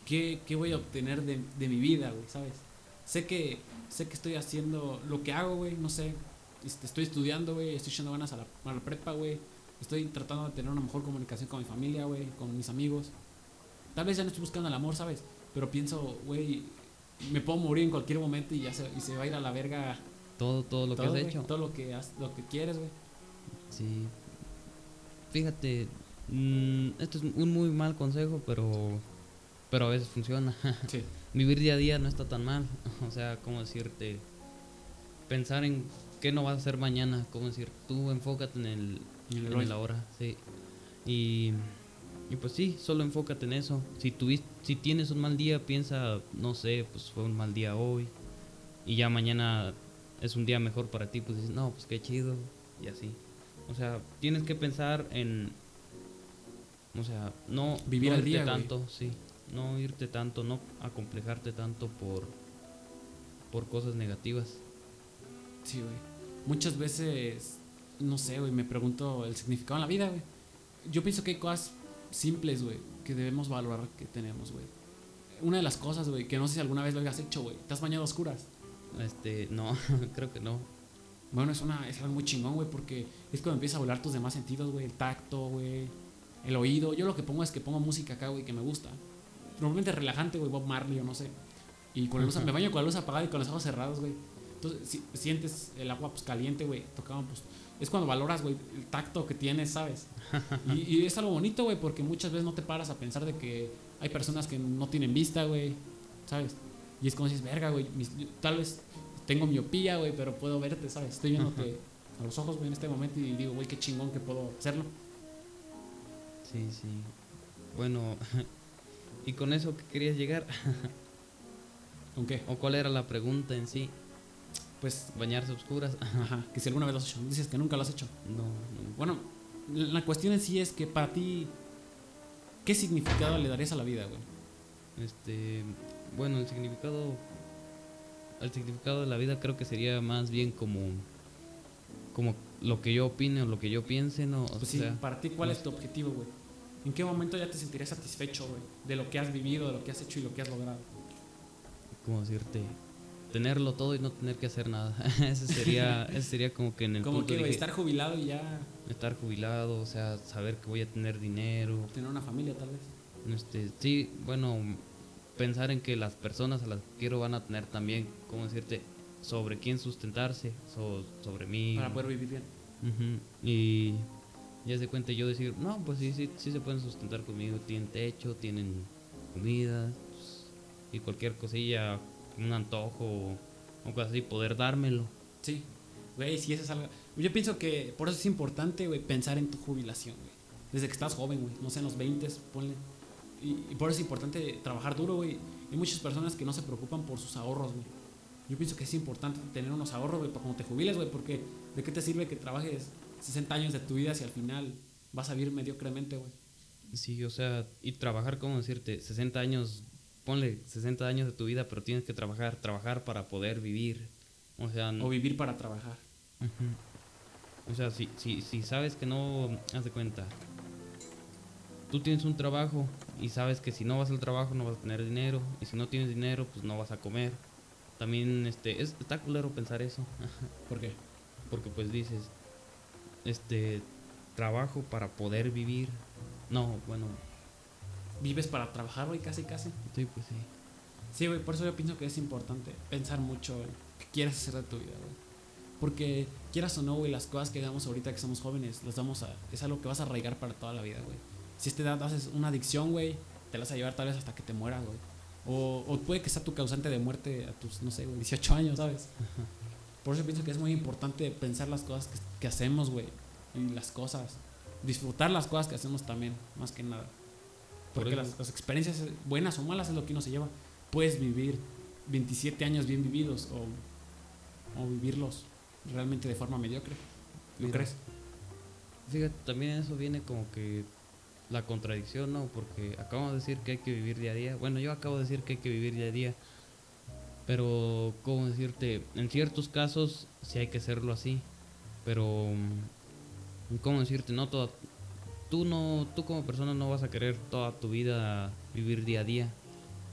¿Qué, qué voy a obtener de, de mi vida, güey, sabes? Sé que, sé que estoy haciendo lo que hago, güey, no sé. este, estoy estudiando, güey, estoy echando ganas a la, a la prepa, güey. Estoy tratando de tener una mejor comunicación con mi familia, güey, con mis amigos. Tal vez ya no estoy buscando el amor, ¿sabes? Pero pienso, güey, me puedo morir en cualquier momento y ya se, y se va a ir a la verga Todo, todo lo todo, que has hecho. todo lo que, has- lo que quieres, güey. Sí. Fíjate, mm, esto es un muy mal consejo, pero, pero a veces funciona. Sí. Vivir día a día no está tan mal. O sea, ¿cómo decirte? Pensar en qué no vas a hacer mañana. ¿Cómo decir? Tú enfócate en el, En el en el ahora, sí. Y, y pues sí, solo enfócate en eso. Si, tuvis- si tienes un mal día, piensa, no sé, pues fue un mal día hoy. Y ya mañana es un día mejor para ti, pues dices, no, pues qué chido. Y así. O sea, tienes que pensar en... O sea, no Vivir no irte día, güey. tanto, sí. No irte tanto, no acomplejarte tanto por, por cosas negativas. Sí, güey. Muchas veces, no sé, güey, me pregunto el significado en la vida, güey. Yo pienso que hay cosas simples, güey, que debemos valorar que tenemos, güey. Una de las cosas, güey, que no sé si alguna vez lo hayas hecho, güey. ¿Te has bañado a oscuras? Este, no, creo que no. Bueno, es, una, es algo muy chingón, güey, porque es cuando empiezas a volar tus demás sentidos, güey. El tacto, güey. El oído. Yo lo que pongo es que pongo música acá, güey, que me gusta. Normalmente relajante, güey, Bob Marley o no sé. Y con la luz, me baño con la luz apagada y con los ojos cerrados, güey. Entonces, si, sientes el agua pues caliente, güey. Tocaban, pues. Es cuando valoras, güey, el tacto que tienes, ¿sabes? Y, y es algo bonito, güey, porque muchas veces no te paras a pensar de que hay personas que no tienen vista, güey, ¿sabes? Y es como dices, verga, güey, tal vez tengo miopía, güey, pero puedo verte, ¿sabes? Estoy viéndote a los ojos, güey, en este momento y digo, güey, qué chingón que puedo hacerlo. Sí, sí. Bueno, ¿y con eso qué querías llegar? ¿Con qué? ¿O cuál era la pregunta en sí? Pues, ¿Bañarse a oscuras? ajá, que si alguna vez lo has hecho. Dices que nunca lo has hecho. No, no. Bueno, la cuestión en sí es que para ti, ¿qué significado le darías a la vida, güey? Este, bueno, el significado el significado de la vida creo que sería más bien como como lo que yo opine o lo que yo piense, ¿no? O Pues sí, para ti, ¿cuál no es tu objetivo, güey? ¿En qué momento ya te sentirías satisfecho, güey? De lo que has vivido, de lo que has hecho y lo que has logrado. como decirte tenerlo todo y no tener que hacer nada. ese sería ese sería como que en el Como punto que, dije, estar jubilado y ya estar jubilado, o sea, saber que voy a tener dinero, tener una familia, tal vez. Este, sí, bueno, pensar en que las personas a las que quiero van a tener también, ¿cómo decirte? Sobre quién sustentarse, so- sobre mí. Para poder vivir bien. Y ya se cuenta yo decir, no, pues sí, sí, sí se pueden sustentar conmigo, tienen techo, tienen comida pues, y cualquier cosilla, un antojo o, o cosas así, poder dármelo. Sí. Güey, si eso es algo... Yo pienso que por eso es importante, güey, pensar en tu jubilación, güey. Desde que estás joven, güey. No sé, en los 20, ponle. Y, y por eso es importante trabajar duro, güey. Hay muchas personas que no se preocupan por sus ahorros, güey. Yo pienso que es importante tener unos ahorros, güey, para cuando te jubiles, güey, porque ¿de qué te sirve que trabajes 60 años de tu vida si al final vas a vivir mediocremente, güey? Sí, o sea, y trabajar, ¿cómo decirte? 60 años, ponle 60 años de tu vida, pero tienes que trabajar, trabajar para poder vivir. O sea, O vivir para trabajar. O sea, si, si, si sabes que no, haz de cuenta, tú tienes un trabajo y sabes que si no vas al trabajo no vas a tener dinero y si no tienes dinero pues no vas a comer. También este, es, está culero pensar eso, ¿Por qué? porque pues dices, este, trabajo para poder vivir. No, bueno, Vives para trabajar, güey, casi, casi. sí, pues sí. Sí, güey, por eso yo pienso que es importante pensar mucho en qué quieres hacer de tu vida, güey. Porque quieras o no, güey, las cosas que damos ahorita que somos jóvenes, las vamos a... Es algo que vas a arraigar para toda la vida, güey. Si esta edad haces una adicción, güey, te la vas a llevar tal vez hasta que te mueras, güey. O, o puede que sea tu causante de muerte a tus, no sé, güey, 18 años, ¿sabes? Por eso pienso que es muy importante pensar las cosas que, que hacemos, güey. Y las cosas. Disfrutar las cosas que hacemos también, más que nada. Por Porque las, las experiencias buenas o malas es lo que uno se lleva. Puedes vivir 27 años bien vividos o, o vivirlos realmente de forma mediocre. ¿No Mira. crees? Fíjate, también eso viene como que la contradicción, ¿no? Porque acabamos de decir que hay que vivir día a día. Bueno, yo acabo de decir que hay que vivir día a día. Pero, ¿cómo decirte? En ciertos casos sí hay que hacerlo así. Pero, ¿cómo decirte? No toda, tú no, tú como persona no vas a querer toda tu vida vivir día a día.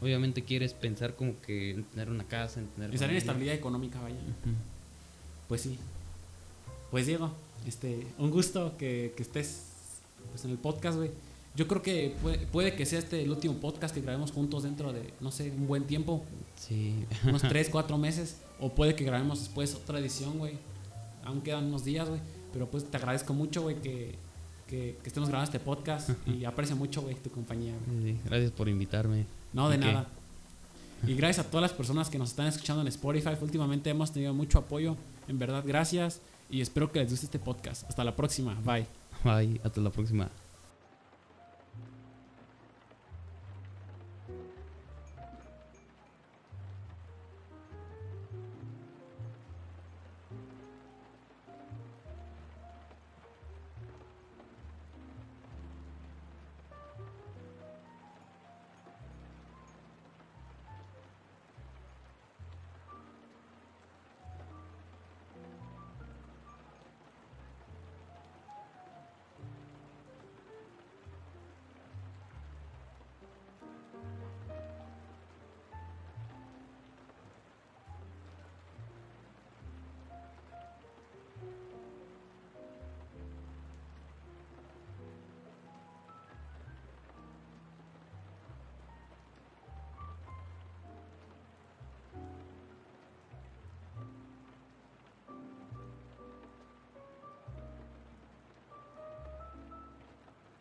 Obviamente quieres pensar como que en tener una casa, en tener Estar en estabilidad económica, vaya. Pues sí. Pues Diego, este, un gusto que, que estés pues, en el podcast, güey. Yo creo que puede, puede que sea este el último podcast que grabemos juntos dentro de, no sé, un buen tiempo, Sí. unos 3, 4 meses. O puede que grabemos después otra edición, güey. Aún quedan unos días, güey. Pero pues te agradezco mucho, güey, que, que, que estemos grabando este podcast. y aprecio mucho, güey, tu compañía, Gracias por invitarme. No, de nada. Y gracias a todas las personas que nos están escuchando en Spotify. Últimamente hemos tenido mucho apoyo. En verdad, gracias. Y espero que les guste este podcast. Hasta la próxima. Bye. Bye, hasta la próxima.